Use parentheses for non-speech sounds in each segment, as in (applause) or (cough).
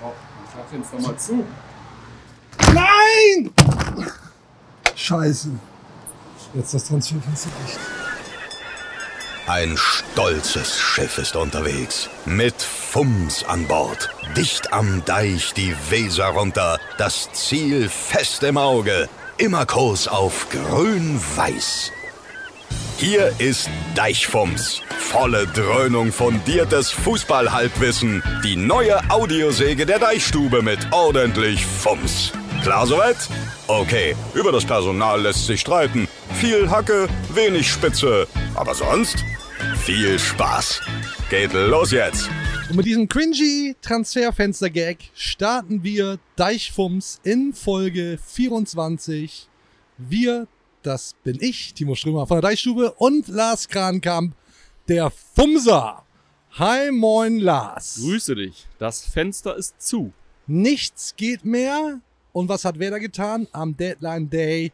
Mach Fenster mal zu. Nein! Scheiße. Jetzt das Transferfenster dicht. Ein stolzes Schiff ist unterwegs. Mit Fums an Bord. Dicht am Deich die Weser runter. Das Ziel fest im Auge. Immer Kurs auf grün-weiß. Hier ist Deichfums. Volle Dröhnung fundiertes Fußballhalbwissen. Die neue Audiosäge der Deichstube mit ordentlich Fums. Klar soweit? Okay, über das Personal lässt sich streiten. Viel Hacke, wenig Spitze. Aber sonst viel Spaß. Geht los jetzt. Und mit diesem cringy Transferfenster-Gag starten wir Deichfums in Folge 24. Wir, das bin ich, Timo Strömer von der Deichstube und Lars Krankamp, der Fumser. Hi, moin, Lars. Grüße dich. Das Fenster ist zu. Nichts geht mehr. Und was hat Werder getan? Am Deadline Day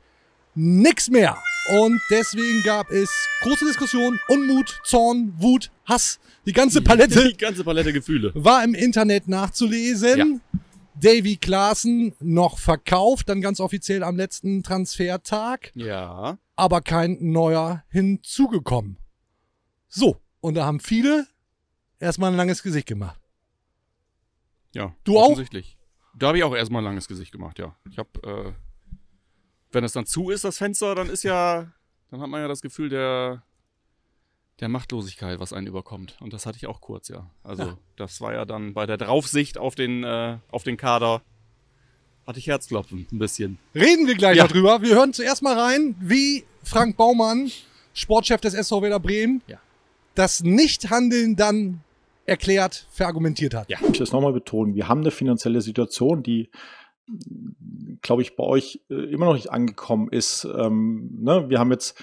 nix mehr. Und deswegen gab es große Diskussion, Unmut, Zorn, Wut, Hass. Die ganze Palette (laughs) Die ganze Palette Gefühle. war im Internet nachzulesen. Davy Klaassen noch verkauft, dann ganz offiziell am letzten Transfertag, Ja. aber kein neuer hinzugekommen. So, und da haben viele erstmal ein langes Gesicht gemacht. Ja. Du auch? offensichtlich. Da habe ich auch erstmal ein langes Gesicht gemacht, ja. Ich habe, äh, wenn es dann zu ist, das Fenster, dann ist ja, dann hat man ja das Gefühl der, der Machtlosigkeit, was einen überkommt. Und das hatte ich auch kurz, ja. Also, Ja. das war ja dann bei der Draufsicht auf den, äh, auf den Kader, hatte ich Herzklopfen, ein bisschen. Reden wir gleich Ja. noch drüber. Wir hören zuerst mal rein, wie Frank Baumann, Sportchef des SV Werder Bremen, Ja. das Nichthandeln dann erklärt, verargumentiert hat. Ja. Ich das nochmal betonen. Wir haben eine finanzielle Situation, die, glaube ich, bei euch äh, immer noch nicht angekommen ist. Ähm, ne? Wir haben jetzt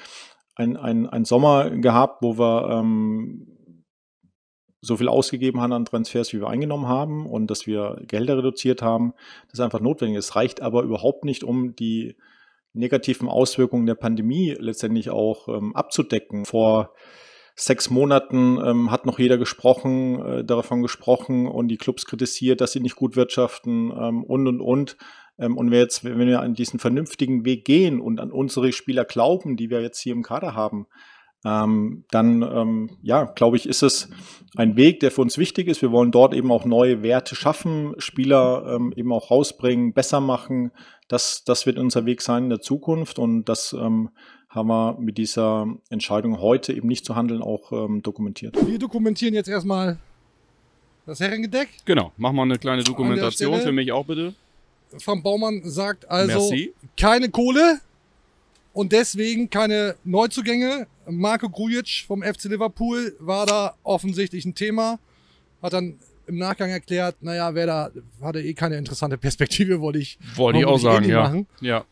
einen ein Sommer gehabt, wo wir ähm, so viel ausgegeben haben an Transfers, wie wir eingenommen haben und dass wir Gelder reduziert haben. Das ist einfach notwendig. Es reicht aber überhaupt nicht, um die negativen Auswirkungen der Pandemie letztendlich auch ähm, abzudecken. Vor sechs Monaten ähm, hat noch jeder gesprochen, äh, davon gesprochen und die Clubs kritisiert, dass sie nicht gut wirtschaften ähm, und und und. Ähm, und wir jetzt, wenn wir an diesen vernünftigen Weg gehen und an unsere Spieler glauben, die wir jetzt hier im Kader haben, ähm, dann ähm, ja, glaube ich, ist es ein Weg, der für uns wichtig ist. Wir wollen dort eben auch neue Werte schaffen, Spieler ähm, eben auch rausbringen, besser machen. Das, das wird unser Weg sein in der Zukunft und das ähm, haben wir mit dieser Entscheidung heute eben nicht zu handeln auch ähm, dokumentiert. Wir dokumentieren jetzt erstmal das Herrengedeck. Genau, mach mal eine kleine Dokumentation für mich auch bitte. Frank Baumann sagt also Merci. keine Kohle und deswegen keine Neuzugänge. Marco Grujic vom FC Liverpool war da offensichtlich ein Thema. Hat dann im Nachgang erklärt, naja, wer da hatte eh keine interessante (laughs) Perspektive, wollte ich, Wollte ich auch Warum sagen, ja. machen? Ja.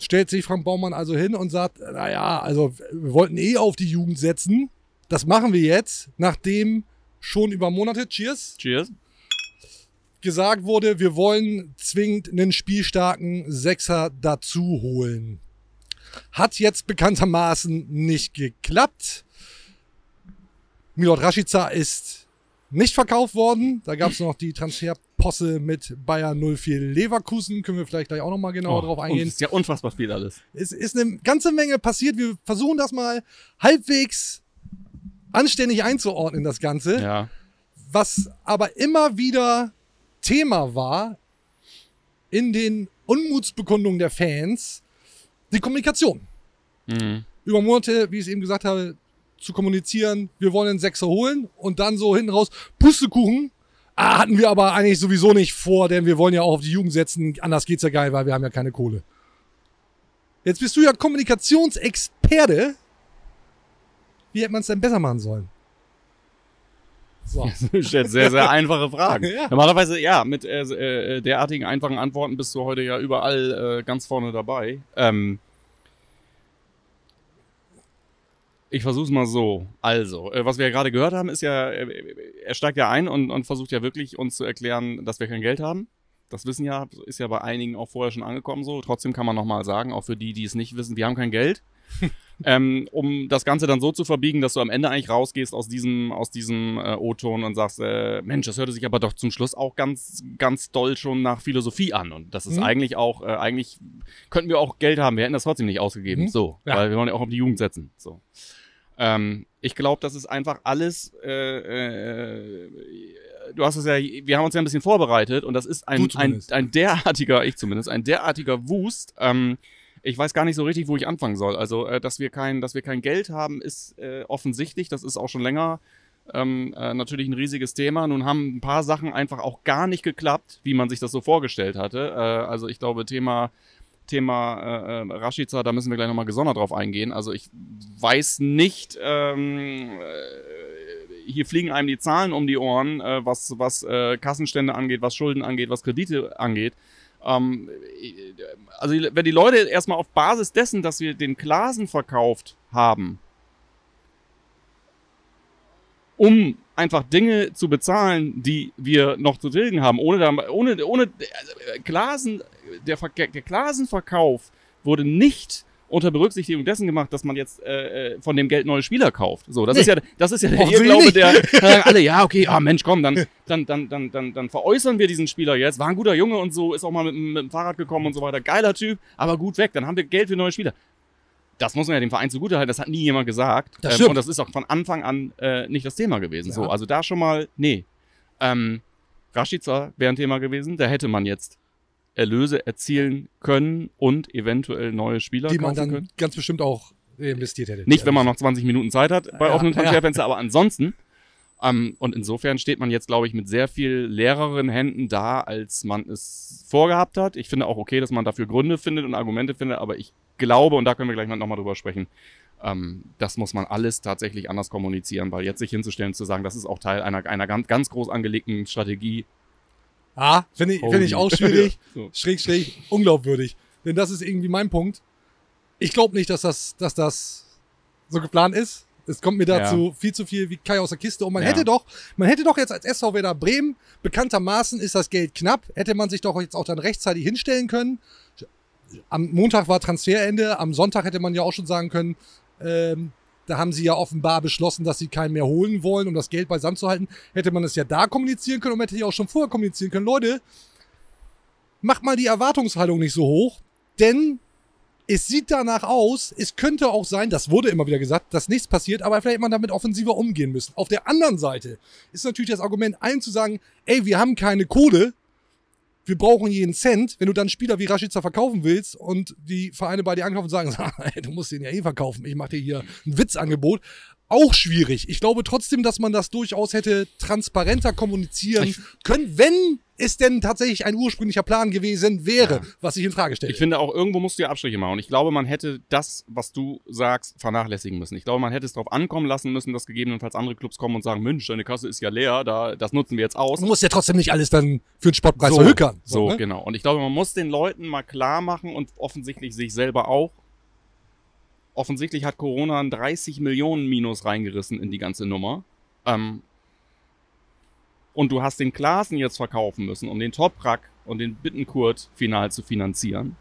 stellt sich Frank Baumann also hin und sagt, naja, also wir wollten eh auf die Jugend setzen. Das machen wir jetzt, nachdem schon über Monate, cheers, Cheers. Gesagt wurde, wir wollen zwingend einen spielstarken Sechser dazu holen. Hat jetzt bekanntermaßen nicht geklappt. Milot Rashica ist nicht verkauft worden. Da gab es noch die Transferposse mit Bayer 04 Leverkusen. Können wir vielleicht gleich auch noch mal genauer drauf und eingehen. ist ja unfassbar viel alles. Es ist eine ganze Menge passiert. Wir versuchen das mal halbwegs anständig einzuordnen, das Ganze. Ja. Was aber immer wieder Thema war in den Unmutsbekundungen der Fans, die Kommunikation. Mhm. Über Monate, wie ich es eben gesagt habe, zu kommunizieren, wir wollen einen Sechser holen und dann so hinten raus, Pustekuchen. Ah, hatten wir aber eigentlich sowieso nicht vor, denn wir wollen ja auch auf die Jugend setzen. Anders geht's ja geil, weil wir haben ja keine Kohle. Jetzt bist du ja Kommunikationsexperte. Wie hätte man es denn besser machen sollen? So. (laughs) Du stellst sehr, sehr einfache Fragen. (laughs) Ja. Normalerweise, ja, mit äh, äh, derartigen einfachen Antworten bist du heute ja überall äh, ganz vorne dabei. Ähm, ich versuch's mal so. Also, äh, was wir ja gerade gehört haben, ist ja, äh, er steigt ja ein und, und versucht ja wirklich uns zu erklären, dass wir kein Geld haben. Das wissen ja, ist ja bei einigen auch vorher schon angekommen so. Trotzdem kann man nochmal sagen, auch für die, die es nicht wissen, wir haben kein Geld. (laughs) ähm, um das Ganze dann so zu verbiegen, dass du am Ende eigentlich rausgehst aus diesem, aus diesem äh, O-Ton und sagst, äh, Mensch, das hörte sich aber doch zum Schluss auch ganz, ganz doll schon nach Philosophie an. Und das ist Mhm. eigentlich auch, äh, eigentlich könnten wir auch Geld haben, wir hätten das trotzdem nicht ausgegeben. Mhm. So, Ja. weil wir wollen ja auch auf die Jugend setzen. So. Ähm, ich glaube, das ist einfach alles. Äh, äh, du hast es ja, wir haben uns ja ein bisschen vorbereitet und das ist ein, ein, ein derartiger, ich zumindest, ein derartiger Wust. Ähm, ich weiß gar nicht so richtig, wo ich anfangen soll. Also, äh, dass wir kein, dass wir kein Geld haben, ist äh, offensichtlich. Das ist auch schon länger ähm, äh, natürlich ein riesiges Thema. Nun haben ein paar Sachen einfach auch gar nicht geklappt, wie man sich das so vorgestellt hatte. Äh, also ich glaube, Thema Thema äh, äh, Rashica, da müssen wir gleich nochmal gesondert drauf eingehen. Also ich weiß nicht, ähm, äh, hier fliegen einem die Zahlen um die Ohren, äh, was, was Kassenstände angeht, was Schulden angeht, was Kredite angeht. Ähm, äh, also wenn die Leute erstmal auf Basis dessen, dass wir den Glasen verkauft haben, um einfach Dinge zu bezahlen, die wir noch zu tilgen haben, ohne, ohne, ohne äh, Glasen, der, der Glasenverkauf wurde nicht unter Berücksichtigung dessen gemacht, dass man jetzt äh, äh, von dem Geld neue Spieler kauft. So, das Nee. ist ja, das ist ja der Irrglaube, der (laughs) alle, ja, okay, ah Mensch, komm, dann, dann, dann, dann, dann, dann veräußern wir diesen Spieler jetzt. War ein guter Junge und so, ist auch mal mit, dem- mit dem Fahrrad gekommen und so weiter. Geiler Typ, aber gut weg. Dann haben wir Geld für neue Spieler. Das muss man ja dem Verein zugutehalten, das hat nie jemand gesagt. Das ähm, stimmt. und das ist auch von Anfang an äh, nicht das Thema gewesen. Ja. So, also da schon mal, nee. Ähm, Rashica wäre ein Thema gewesen, da hätte man jetzt Erlöse erzielen können und eventuell neue Spieler die man dann können. ganz bestimmt auch investiert hätte. Nicht, wenn man noch 20 Minuten Zeit hat bei Ja, offenen ja. Transferfenster, aber ansonsten. Ähm, und insofern steht man jetzt, glaube ich, mit sehr viel leereren Händen da, als man es vorgehabt hat. Ich finde auch okay, dass man dafür Gründe findet und Argumente findet, aber ich glaube, und da können wir gleich nochmal drüber sprechen, ähm, das muss man alles tatsächlich anders kommunizieren, weil jetzt sich hinzustellen und zu sagen, das ist auch Teil einer, einer ganz, ganz groß angelegten Strategie. Ah, finde ich, finde ich auch schwierig. (laughs) So. schräg, schräg, unglaubwürdig. Denn das ist irgendwie mein Punkt. Ich glaube nicht, dass das, dass das so geplant ist. Es kommt mir dazu viel zu viel wie Kai aus der Kiste. Und man Ja. hätte doch, man hätte doch jetzt als SV Werder Bremen, bekanntermaßen ist das Geld knapp, hätte man sich doch jetzt auch dann rechtzeitig hinstellen können. Am Montag war Transferende, am Sonntag hätte man ja auch schon sagen können, ähm, da haben sie ja offenbar beschlossen, dass sie keinen mehr holen wollen, um das Geld beisammen zu halten. Hätte man es ja da kommunizieren können und hätte ja auch schon vorher kommunizieren können. Leute, macht mal die Erwartungshaltung nicht so hoch, denn es sieht danach aus, es könnte auch sein, das wurde immer wieder gesagt, dass nichts passiert, aber vielleicht hätte man damit offensiver umgehen müssen. Auf der anderen Seite ist natürlich das Argument, allen zu sagen, ey, wir haben keine Kohle, wir brauchen jeden Cent, wenn du dann Spieler wie Rashica verkaufen willst und die Vereine bei dir anklopfen und sagen, (laughs) du musst den ja eh verkaufen, ich mache dir hier ein Witzangebot. Auch schwierig. Ich glaube trotzdem, dass man das durchaus hätte transparenter kommunizieren können, wenn es denn tatsächlich ein ursprünglicher Plan gewesen wäre, Ja. was ich in Frage stelle. Ich finde auch, irgendwo musst du ja Abstriche machen. Und ich glaube, man hätte das, was du sagst, vernachlässigen müssen. Ich glaube, man hätte es darauf ankommen lassen müssen, dass gegebenenfalls andere Clubs kommen und sagen, Mensch, deine Kasse ist ja leer, da, das nutzen wir jetzt aus. Du musst ja trotzdem nicht alles dann für den Spottpreis So, verhökern. So, ne? genau. Und ich glaube, man muss den Leuten mal klar machen und offensichtlich sich selber auch. Offensichtlich hat Corona ein 30 Millionen Minus reingerissen in die ganze Nummer. Ähm, und du hast den Klaasen jetzt verkaufen müssen, um den Toprak und den Bittenkurt final zu finanzieren.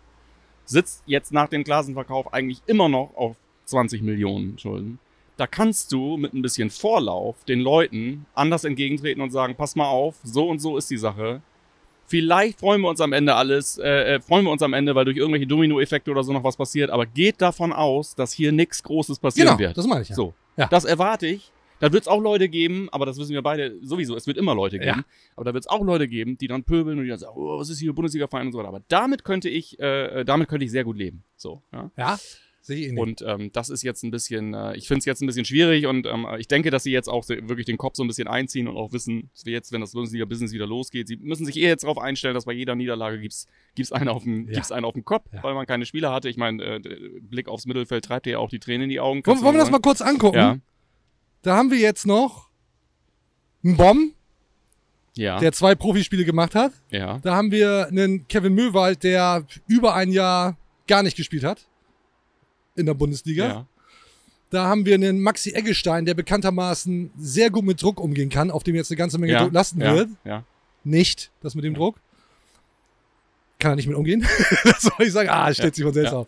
Sitzt jetzt nach dem Glasenverkauf eigentlich immer noch auf 20 Millionen Schulden. Da kannst du mit ein bisschen Vorlauf den Leuten anders entgegentreten und sagen, pass mal auf, so und so ist die Sache. Vielleicht freuen wir uns am Ende alles, äh, äh, freuen wir uns am Ende, weil durch irgendwelche Domino-Effekte oder so noch was passiert, aber geht davon aus, dass hier nichts Großes passieren Genau, wird. das meine ich ja. So. Ja. Das erwarte ich. Da wird es auch Leute geben, aber das wissen wir beide sowieso, es wird immer Leute geben. Ja. Aber da wird es auch Leute geben, die dann pöbeln und die dann sagen, oh, was ist hier Bundesliga-Verein und so weiter. Aber damit könnte ich, äh, damit könnte ich sehr gut leben. So, ja. Ja, sehe ich eh nicht. Und ähm, das ist jetzt ein bisschen, äh, ich finde es jetzt ein bisschen schwierig und ähm, ich denke, dass sie jetzt auch wirklich den Kopf so ein bisschen einziehen und auch wissen, dass wir jetzt, wenn das Bundesliga-Business wieder losgeht, sie müssen sich eher jetzt darauf einstellen, dass bei jeder Niederlage gibt's gibt's einen auf den, Ja. gibt's einen auf den Kopf, Ja. weil man keine Spieler hatte. Ich meine, äh, Blick aufs Mittelfeld treibt dir ja auch die Tränen in die Augen. wollen, wollen wir das mal kurz angucken? Ja, Da haben wir jetzt noch einen Bomb, ja, der zwei Profispiele gemacht hat. ja. Da haben wir einen Kevin Möwald, der über ein Jahr gar nicht gespielt hat in der Bundesliga. Ja, Da haben wir einen Maxi Eggestein, der bekanntermaßen sehr gut mit Druck umgehen kann, auf dem jetzt eine ganze Menge ja, Druck lasten ja, wird. Ja, Nicht, das mit dem Druck. Kann er nicht mit umgehen. (laughs) das soll ich sagen. Ah, stellt sich von selbst auf.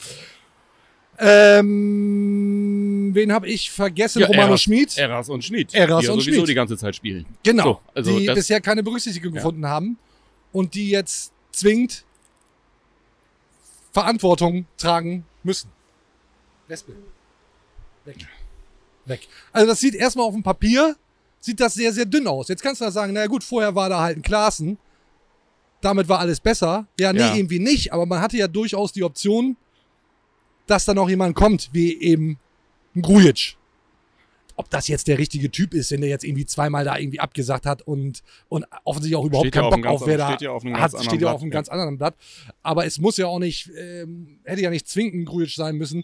Ähm, wen habe ich vergessen? Ja, Romano Eras- Schmid. Eras und Schmid. Eras die ja und sowieso Schmid. die ganze Zeit spielen. Genau. So, also die bisher keine Berücksichtigung Ja. gefunden haben und die jetzt zwingend Verantwortung tragen müssen. Wespe. Weg. Weg. Also das sieht erstmal auf dem Papier, sieht das sehr, sehr dünn aus. Jetzt kannst du da sagen, naja gut, vorher war da halt ein Klaassen. Damit war alles besser. Ja, nee, Ja. irgendwie nicht. Aber man hatte ja durchaus die Option, dass da noch jemand kommt, wie eben ein Grujic. Ob das jetzt der richtige Typ ist, wenn der jetzt irgendwie zweimal da irgendwie abgesagt hat und, und offensichtlich auch überhaupt Steht keinen auf Bock ganz auf wer da steht ja auf einem hat, ganz anderen steht ja Blatt, auf einem ja. ganz anderen Blatt. Aber es muss ja auch nicht, ähm, hätte ja nicht zwingend ein Grujic sein müssen.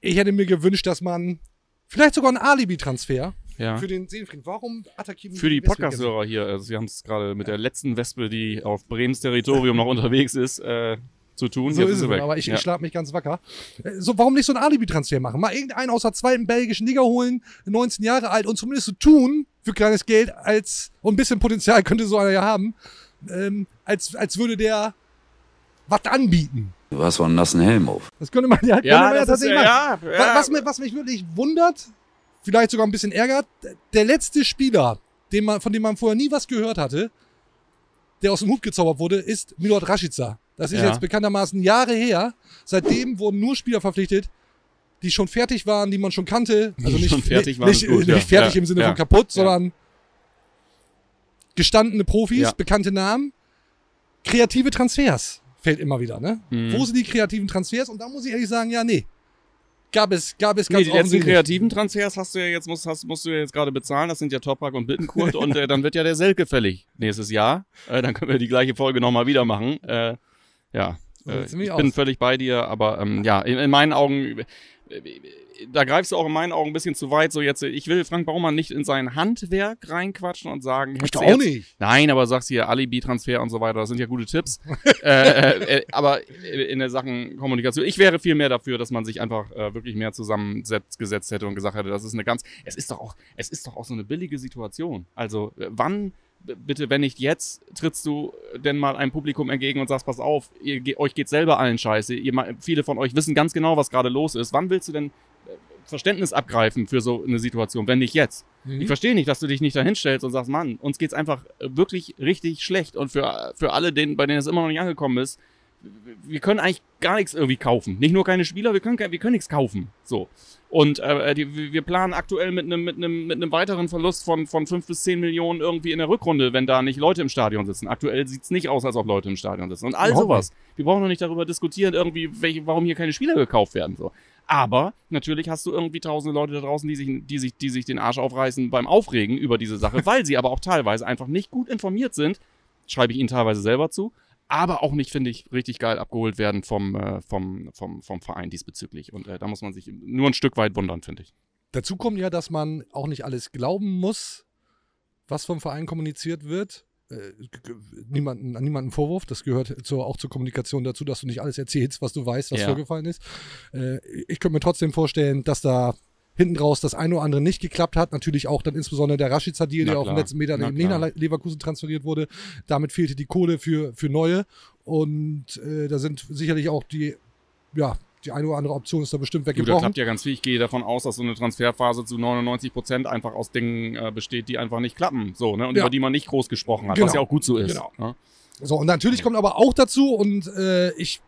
Ich hätte mir gewünscht, dass man vielleicht sogar einen Alibi-Transfer Ja. für den Seelenfrieden. Warum attackieren Für die? Podcast-Hörer hier, also wir haben es gerade mit der letzten Wespe, die auf Bremens Territorium noch unterwegs ist, äh, zu tun. So Jetzt ist es, sie weg. aber ich, ja. ich schlag mich ganz wacker. Äh, So, warum nicht so einen Alibi-Transfer machen? Mal irgendeinen aus der zweiten belgischen Liga holen, 19 Jahre alt und zumindest so tun für kleines Geld, als und ein bisschen Potenzial (laughs) könnte so einer ja haben, ähm, als, als würde der was anbieten. Du hast so einen nassen Helm auf. Das könnte man ja, könnte Ja, man ja das ist, tatsächlich äh, machen. ja, ja. Was, mich, was mich wirklich wundert, vielleicht sogar ein bisschen ärgert, der letzte Spieler, den man, von dem man vorher nie was gehört hatte, der aus dem Hut gezaubert wurde, ist Milot Rashica. Das ist Ja. jetzt bekanntermaßen Jahre her. Seitdem wurden nur Spieler verpflichtet, die schon fertig waren, die man schon kannte. Also nicht, schon fertig waren, nicht, ist gut, nicht ja. fertig Ja, im Sinne ja. von kaputt, Ja. sondern gestandene Profis, Ja. bekannte Namen, kreative Transfers fällt immer wieder. Ne? Mhm. Wo sind die kreativen Transfers? Und da muss ich ehrlich sagen, ja, nee. Gab es, gab es Nee, ganz die letzten kreativen Transfers hast du ja jetzt, musst, hast, musst du ja jetzt gerade bezahlen. Das sind ja Toprak und Bittenkurt und äh, dann wird ja der Selke fällig nächstes Jahr. Äh, dann können wir die gleiche Folge nochmal wieder machen. Äh, ja, So äh, ich bin aus. völlig bei dir, aber ähm, ja, in, in meinen Augen, äh, da greifst du auch in meinen Augen ein bisschen zu weit. So jetzt, ich will Frank Baumann nicht in sein Handwerk reinquatschen und sagen, Ich auch jetzt- nicht. Nein, aber sagst hier Alibi-Transfer und so weiter, das sind ja gute Tipps. (laughs) äh, äh, äh, aber in der Sachen Kommunikation, ich wäre viel mehr dafür, dass man sich einfach äh, wirklich mehr zusammengesetzt hätte und gesagt hätte, das ist eine ganz, es ist doch auch, es ist doch auch so eine billige Situation. Also äh, wann, bitte, wenn nicht jetzt, trittst du denn mal einem Publikum entgegen und sagst, pass auf, ihr, euch geht selber allen scheiße, ihr, viele von euch wissen ganz genau, was gerade los ist. Wann willst du denn Verständnis abgreifen für so eine Situation, wenn nicht jetzt? Mhm. Ich verstehe nicht, dass du dich nicht dahinstellst und sagst, Mann, uns geht's einfach äh, wirklich richtig schlecht und für, für alle, denen, bei denen es immer noch nicht angekommen ist, wir können eigentlich gar nichts irgendwie kaufen. Nicht nur keine Spieler, wir können, wir können nichts kaufen. So. Und äh, die, wir planen aktuell mit einem mit einem mit einem weiteren Verlust von, von 5 bis 10 Millionen irgendwie in der Rückrunde, wenn da nicht Leute im Stadion sitzen. Aktuell sieht's nicht aus, als ob Leute im Stadion sitzen. Und all sowas. Wir brauchen noch nicht darüber diskutieren, irgendwie, welche, warum hier keine Spieler gekauft werden. So. Aber natürlich hast du irgendwie tausende Leute da draußen, die sich, die, sich, die sich den Arsch aufreißen beim Aufregen über diese Sache, (laughs) weil sie aber auch teilweise einfach nicht gut informiert sind. Schreibe ich ihnen teilweise selber zu. Aber auch nicht, finde ich, richtig geil abgeholt werden vom, äh, vom, vom, vom Verein diesbezüglich. Und äh, da muss man sich nur ein Stück weit wundern, finde ich. Dazu kommt ja, dass man auch nicht alles glauben muss, was vom Verein kommuniziert wird. Äh, niemanden, an niemanden Vorwurf. Das gehört zur, auch zur Kommunikation dazu, dass du nicht alles erzählst, was du weißt, was Ja. vorgefallen ist. Äh, ich könnte mir trotzdem vorstellen, dass da hinten raus das eine oder andere nicht geklappt hat. Natürlich auch dann insbesondere der Rashica-Deal, der auf den letzten Meter eben nicht nach Leverkusen transferiert wurde. Damit fehlte die Kohle für, für neue. Und äh, da sind sicherlich auch die, ja, die eine oder andere Option ist da bestimmt Gut, da weggebrochen. klappt ja ganz viel. Ich gehe davon aus, dass so eine Transferphase zu 99 Prozent einfach aus Dingen äh, besteht, die einfach nicht klappen. So, ne? Und Ja. über die man nicht groß gesprochen hat, Genau. was ja auch gut so ist. Genau. Ne? So, und natürlich kommt aber auch dazu, und äh, ich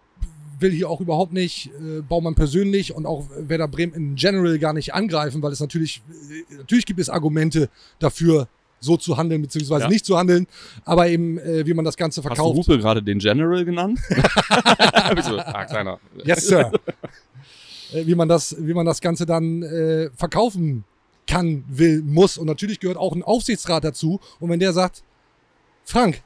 will hier auch überhaupt nicht äh, Baumann persönlich und auch Werder Bremen in general gar nicht angreifen, weil es natürlich, äh, natürlich gibt es Argumente dafür, so zu handeln, beziehungsweise Ja. nicht zu handeln, aber eben, äh, wie man das Ganze Hast du verkauft. Hupe gerade den General genannt? (laughs) (laughs) Ah, kleiner. Yes, Sir. äh, wie, man das, wie man das Ganze dann äh, verkaufen kann, will, muss. Und natürlich gehört auch ein Aufsichtsrat dazu. Und wenn der sagt, Frank,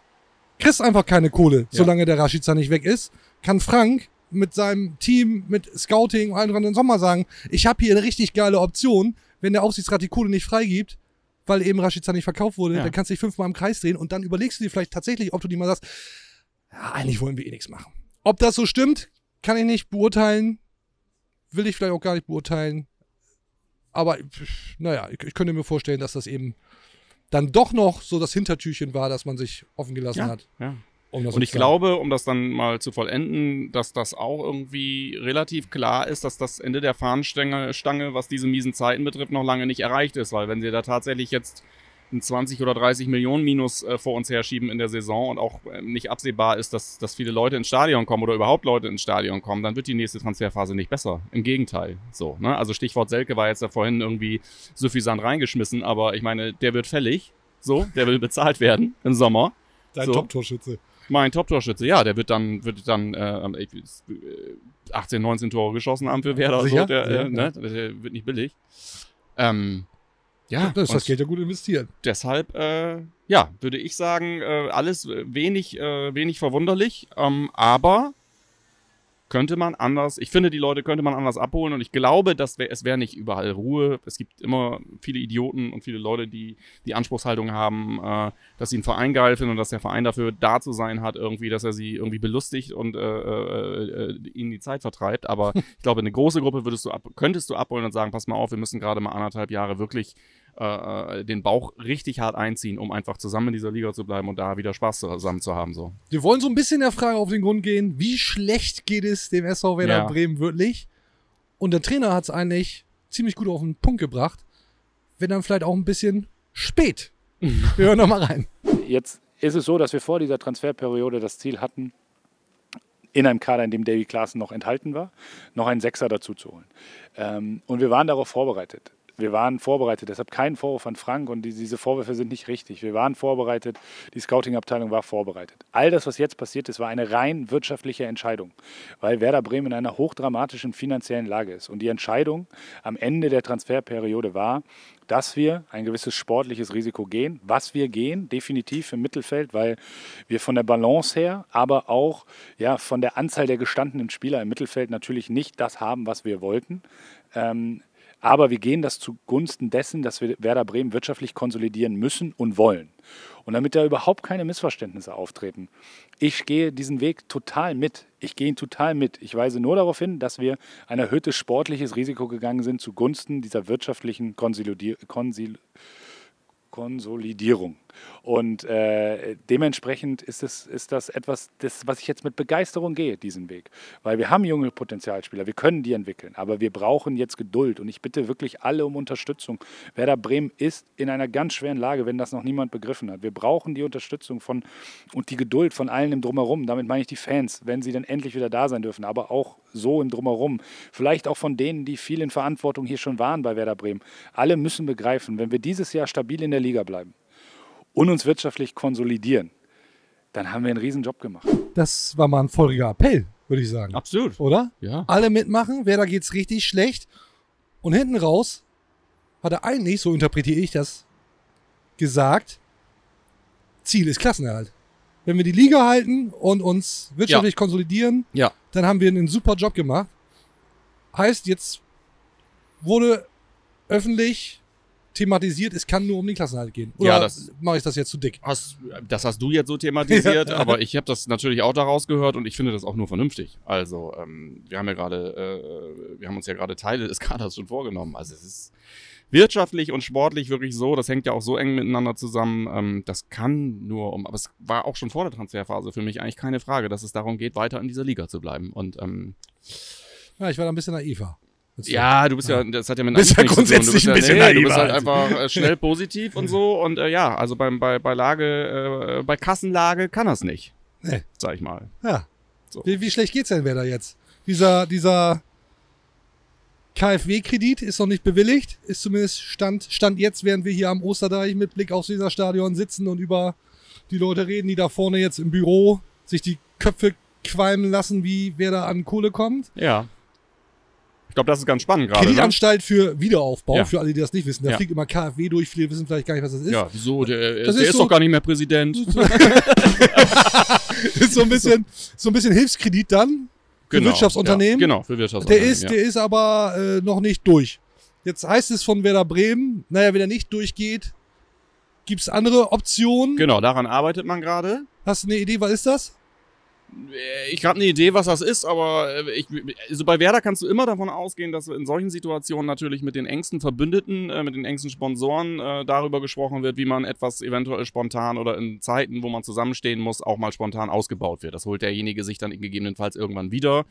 kriegst einfach keine Kohle, Ja. solange der Rashica nicht weg ist, kann Frank mit seinem Team, mit Scouting und allem dran im Sommer sagen, ich habe hier eine richtig geile Option, wenn der Aufsichtsrat die Kohle nicht freigibt, weil eben Rashica nicht verkauft wurde, Ja. dann kannst du dich fünfmal im Kreis drehen und dann überlegst du dir vielleicht tatsächlich, ob du die mal sagst, ja, eigentlich wollen wir eh nichts machen. Ob das so stimmt, kann ich nicht beurteilen, will ich vielleicht auch gar nicht beurteilen. Aber naja, ich, ich könnte mir vorstellen, dass das eben dann doch noch so das Hintertürchen war, dass man sich offen gelassen Ja, hat. ja. Um Und ich glaube, um das dann mal zu vollenden, dass das auch irgendwie relativ klar ist, dass das Ende der Fahnenstange, Stange, was diese miesen Zeiten betrifft, noch lange nicht erreicht ist. Weil wenn sie da tatsächlich jetzt ein 20 oder 30 Millionen Minus äh, vor uns herschieben in der Saison und auch ähm, nicht absehbar ist, dass, dass viele Leute ins Stadion kommen oder überhaupt Leute ins Stadion kommen, dann wird die nächste Transferphase nicht besser. Im Gegenteil. So, ne? Also Stichwort Selke war jetzt da vorhin irgendwie suffisant reingeschmissen, aber ich meine, der wird fällig. So, der will bezahlt werden im Sommer. Dein so. Top-Torschütze. Mein Top-Torschütze, ja, der wird dann, wird dann äh, äh, 18, 19 Tore geschossen haben für Werder. Sicher? So, der, Ja, äh, ne? der wird nicht billig. Ähm, ja, Das ist das Geld ja gut investiert. deshalb, äh, ja, würde ich sagen, äh, alles wenig, äh, wenig verwunderlich, ähm, aber könnte man anders, ich finde, die Leute könnte man anders abholen und ich glaube, dass wär, es wäre nicht überall Ruhe. Es gibt immer viele Idioten und viele Leute, die die Anspruchshaltung haben, äh, dass sie einen Verein geil finden und dass der Verein dafür da zu sein hat, irgendwie, dass er sie irgendwie belustigt und äh, äh, ihnen die Zeit vertreibt. Aber (laughs) ich glaube, eine große Gruppe würdest du ab, könntest du abholen und sagen, pass mal auf, wir müssen gerade mal anderthalb Jahre wirklich äh, äh, den Bauch richtig hart einziehen, um einfach zusammen in dieser Liga zu bleiben und da wieder Spaß zusammen zu haben. So. Wir wollen so ein bisschen der Frage auf den Grund gehen, wie schlecht geht es dem SV Werder Ja. Bremen wirklich? Und der Trainer hat es eigentlich ziemlich gut auf den Punkt gebracht, wenn dann vielleicht auch ein bisschen spät. (laughs) Wir hören noch mal rein. Jetzt ist es so, dass wir vor dieser Transferperiode das Ziel hatten, in einem Kader, in dem Davy Klaassen noch enthalten war, noch einen Sechser dazu zu holen. Ähm, und wir waren darauf vorbereitet. Wir waren vorbereitet, deshalb kein Vorwurf an Frank und die, diese Vorwürfe sind nicht richtig. Wir waren vorbereitet, die Scouting-Abteilung war vorbereitet. All das, was jetzt passiert ist, war eine rein wirtschaftliche Entscheidung, weil Werder Bremen in einer hochdramatischen finanziellen Lage ist. Und die Entscheidung am Ende der Transferperiode war, dass wir ein gewisses sportliches Risiko gehen. Was wir gehen, definitiv im Mittelfeld, weil wir von der Balance her, aber auch ja, von der Anzahl der gestandenen Spieler im Mittelfeld natürlich nicht das haben, was wir wollten. Ähm, aber wir gehen das zugunsten dessen, dass wir Werder Bremen wirtschaftlich konsolidieren müssen und wollen. Und damit da überhaupt keine Missverständnisse auftreten, ich gehe diesen Weg total mit. Ich gehe ihn total mit. Ich weise nur darauf hin, dass wir ein erhöhtes sportliches Risiko gegangen sind zugunsten dieser wirtschaftlichen Konsolidierung. Und äh, dementsprechend ist, es, ist das etwas, das, was ich jetzt mit Begeisterung gehe, diesen Weg. Weil wir haben junge Potenzialspieler, wir können die entwickeln, aber wir brauchen jetzt Geduld. Und ich bitte wirklich alle um Unterstützung. Werder Bremen ist in einer ganz schweren Lage, wenn das noch niemand begriffen hat. Wir brauchen die Unterstützung von und die Geduld von allen im Drumherum. Damit meine ich die Fans, wenn sie dann endlich wieder da sein dürfen, aber auch so im Drumherum. Vielleicht auch von denen, die viel in Verantwortung hier schon waren bei Werder Bremen. Alle müssen begreifen, wenn wir dieses Jahr stabil in der Liga bleiben und uns wirtschaftlich konsolidieren, dann haben wir einen riesen Job gemacht. Das war mal ein feuriger Appell, würde ich sagen. Absolut. Oder? Ja. Alle mitmachen, wer da geht's richtig schlecht. Und hinten raus hat er eigentlich, so interpretiere ich das, gesagt, Ziel ist Klassenerhalt. Wenn wir die Liga halten und uns wirtschaftlich konsolidieren, Ja. dann haben wir einen super Job gemacht. Heißt, jetzt wurde öffentlich thematisiert, es kann nur um den Klassenerhalt gehen. Oder Ja, das- mache ich das jetzt zu dick? Hast, das hast du jetzt so thematisiert, (laughs) aber ich habe das natürlich auch daraus gehört und ich finde das auch nur vernünftig. Also, ähm, wir haben ja gerade, äh, wir haben uns ja gerade Teile des Kaders schon vorgenommen. Also es ist wirtschaftlich und sportlich wirklich so, das hängt ja auch so eng miteinander zusammen. Ähm, das kann nur um, aber es war auch schon vor der Transferphase für mich eigentlich keine Frage, dass es darum geht, weiter in dieser Liga zu bleiben. Und ähm, Ja, ich war da ein bisschen naiver. Ja, du bist ja, das hat ja mit Bist ja grundsätzlich du ein bist bisschen ja, nee, du bist naiver halt als- einfach äh, schnell (laughs) positiv und so. Und äh, ja, also beim, bei, bei Lage, äh, bei Kassenlage kann das nicht. Nee. Sag ich mal. Ja. So. Wie, wie schlecht geht's denn wer da jetzt? Dieser, dieser KfW-Kredit ist noch nicht bewilligt, ist zumindest Stand, Stand jetzt, während wir hier am Osterdeich mit Blick aufs Weserstadion sitzen und über die Leute reden, die da vorne jetzt im Büro sich die Köpfe qualmen lassen, wie wer da an Kohle kommt. Ja. Ich glaube, das ist ganz spannend gerade. Ne? Kreditanstalt für Wiederaufbau, Ja. für alle, die das nicht wissen. Da Ja. fliegt immer KfW durch, viele wissen vielleicht gar nicht, was das ist. Ja, wieso? Der, der Das ist, ist so- doch gar nicht mehr Präsident. (laughs) ist so ein bisschen, so ein bisschen Hilfskredit dann für Wirtschaftsunternehmen. Ja, genau, für Der Wirtschaftsunternehmen. ist, ja. der ist aber äh, noch nicht durch. Jetzt heißt es von Werder Bremen, naja, wenn er nicht durchgeht, gibt es andere Optionen. Genau, daran arbeitet man gerade. Hast du eine Idee, was ist das? Äh, Ich habe eine Idee, was das ist, aber äh, ich, also bei Werder kannst du immer davon ausgehen, dass in solchen Situationen natürlich mit den engsten Verbündeten, äh, mit den engsten Sponsoren äh, darüber gesprochen wird, wie man etwas eventuell spontan oder in Zeiten, wo man zusammenstehen muss, auch mal spontan ausgebaut wird. Das holt derjenige sich dann gegebenenfalls irgendwann wieder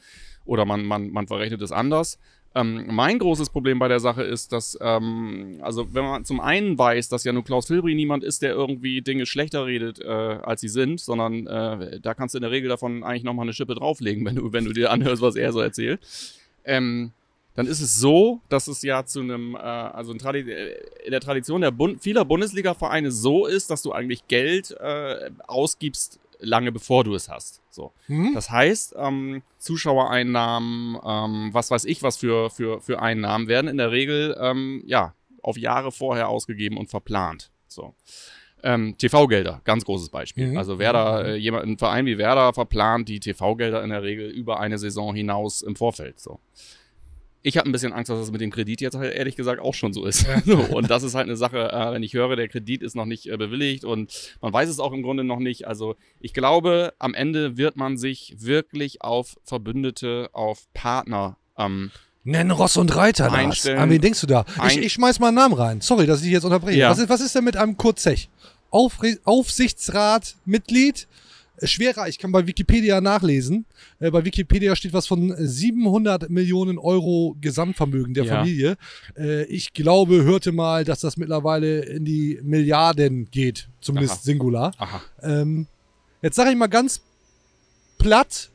oder man, man, man verrechnet es anders. Ähm, mein großes Problem bei der Sache ist, dass, ähm, also wenn man zum einen weiß, dass ja nur Klaus Filbri niemand ist, der irgendwie Dinge schlechter redet, äh, als sie sind, sondern äh, da kannst du in der Regel davon eigentlich nochmal eine Schippe drauflegen, wenn du, wenn du dir anhörst, was er so erzählt. Ähm, dann ist es so, dass es ja zu einem, äh, also in, äh, in der Tradition der Bund vieler Bundesliga-Vereine so ist, dass du eigentlich Geld äh, ausgibst, lange bevor du es hast. So. Hm? Das heißt, ähm, Zuschauereinnahmen, ähm, was weiß ich, was für, für, für Einnahmen werden in der Regel ähm, ja, auf Jahre vorher ausgegeben und verplant. So. Ähm, TV-Gelder, ganz großes Beispiel. Mhm. Also Werder, äh, jemand, ein Verein wie Werder verplant die TV-Gelder in der Regel über eine Saison hinaus im Vorfeld. So. Ich habe ein bisschen Angst, dass das mit dem Kredit jetzt halt ehrlich gesagt auch schon so ist. So, (laughs) und das ist halt eine Sache, äh, wenn ich höre, der Kredit ist noch nicht äh, bewilligt und man weiß es auch im Grunde noch nicht. Also ich glaube, am Ende wird man sich wirklich auf Verbündete, auf Partner ähm, Nenn Ross und Reiter, Lars. An wen denkst du da? Ich, ich schmeiß mal einen Namen rein. Sorry, dass ich dich jetzt unterbreche. Ja. Was, ist, was ist denn mit einem Kurt Zech? Aufre Aufsichtsratmitglied? Äh, Schwerer, ich kann bei Wikipedia nachlesen. Äh, bei Wikipedia steht was von 700 Millionen Euro Gesamtvermögen der Ja. Familie. Äh, ich glaube, hörte mal, dass das mittlerweile in die Milliarden geht. Zumindest Aha. Singular. aha, Ähm, jetzt sage ich mal ganz platt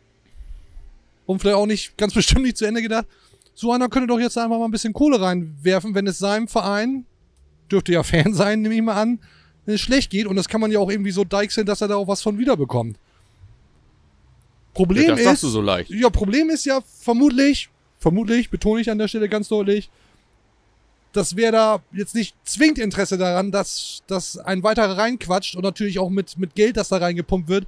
und vielleicht auch nicht ganz bestimmt nicht zu Ende gedacht. So einer könnte doch jetzt einfach mal ein bisschen Kohle reinwerfen, wenn es seinem Verein, dürfte ja Fan (laughs) sein, nehme ich mal an, wenn es schlecht geht. Und das kann man ja auch irgendwie so deichseln, dass er da auch was von wiederbekommt. Problem das ist, sagst du so leicht. ja, Problem ist ja vermutlich, vermutlich, betone ich an der Stelle ganz deutlich, dass wer da jetzt nicht zwingt Interesse daran, dass, dass ein weiterer reinquatscht und natürlich auch mit, mit Geld, das da reingepumpt wird,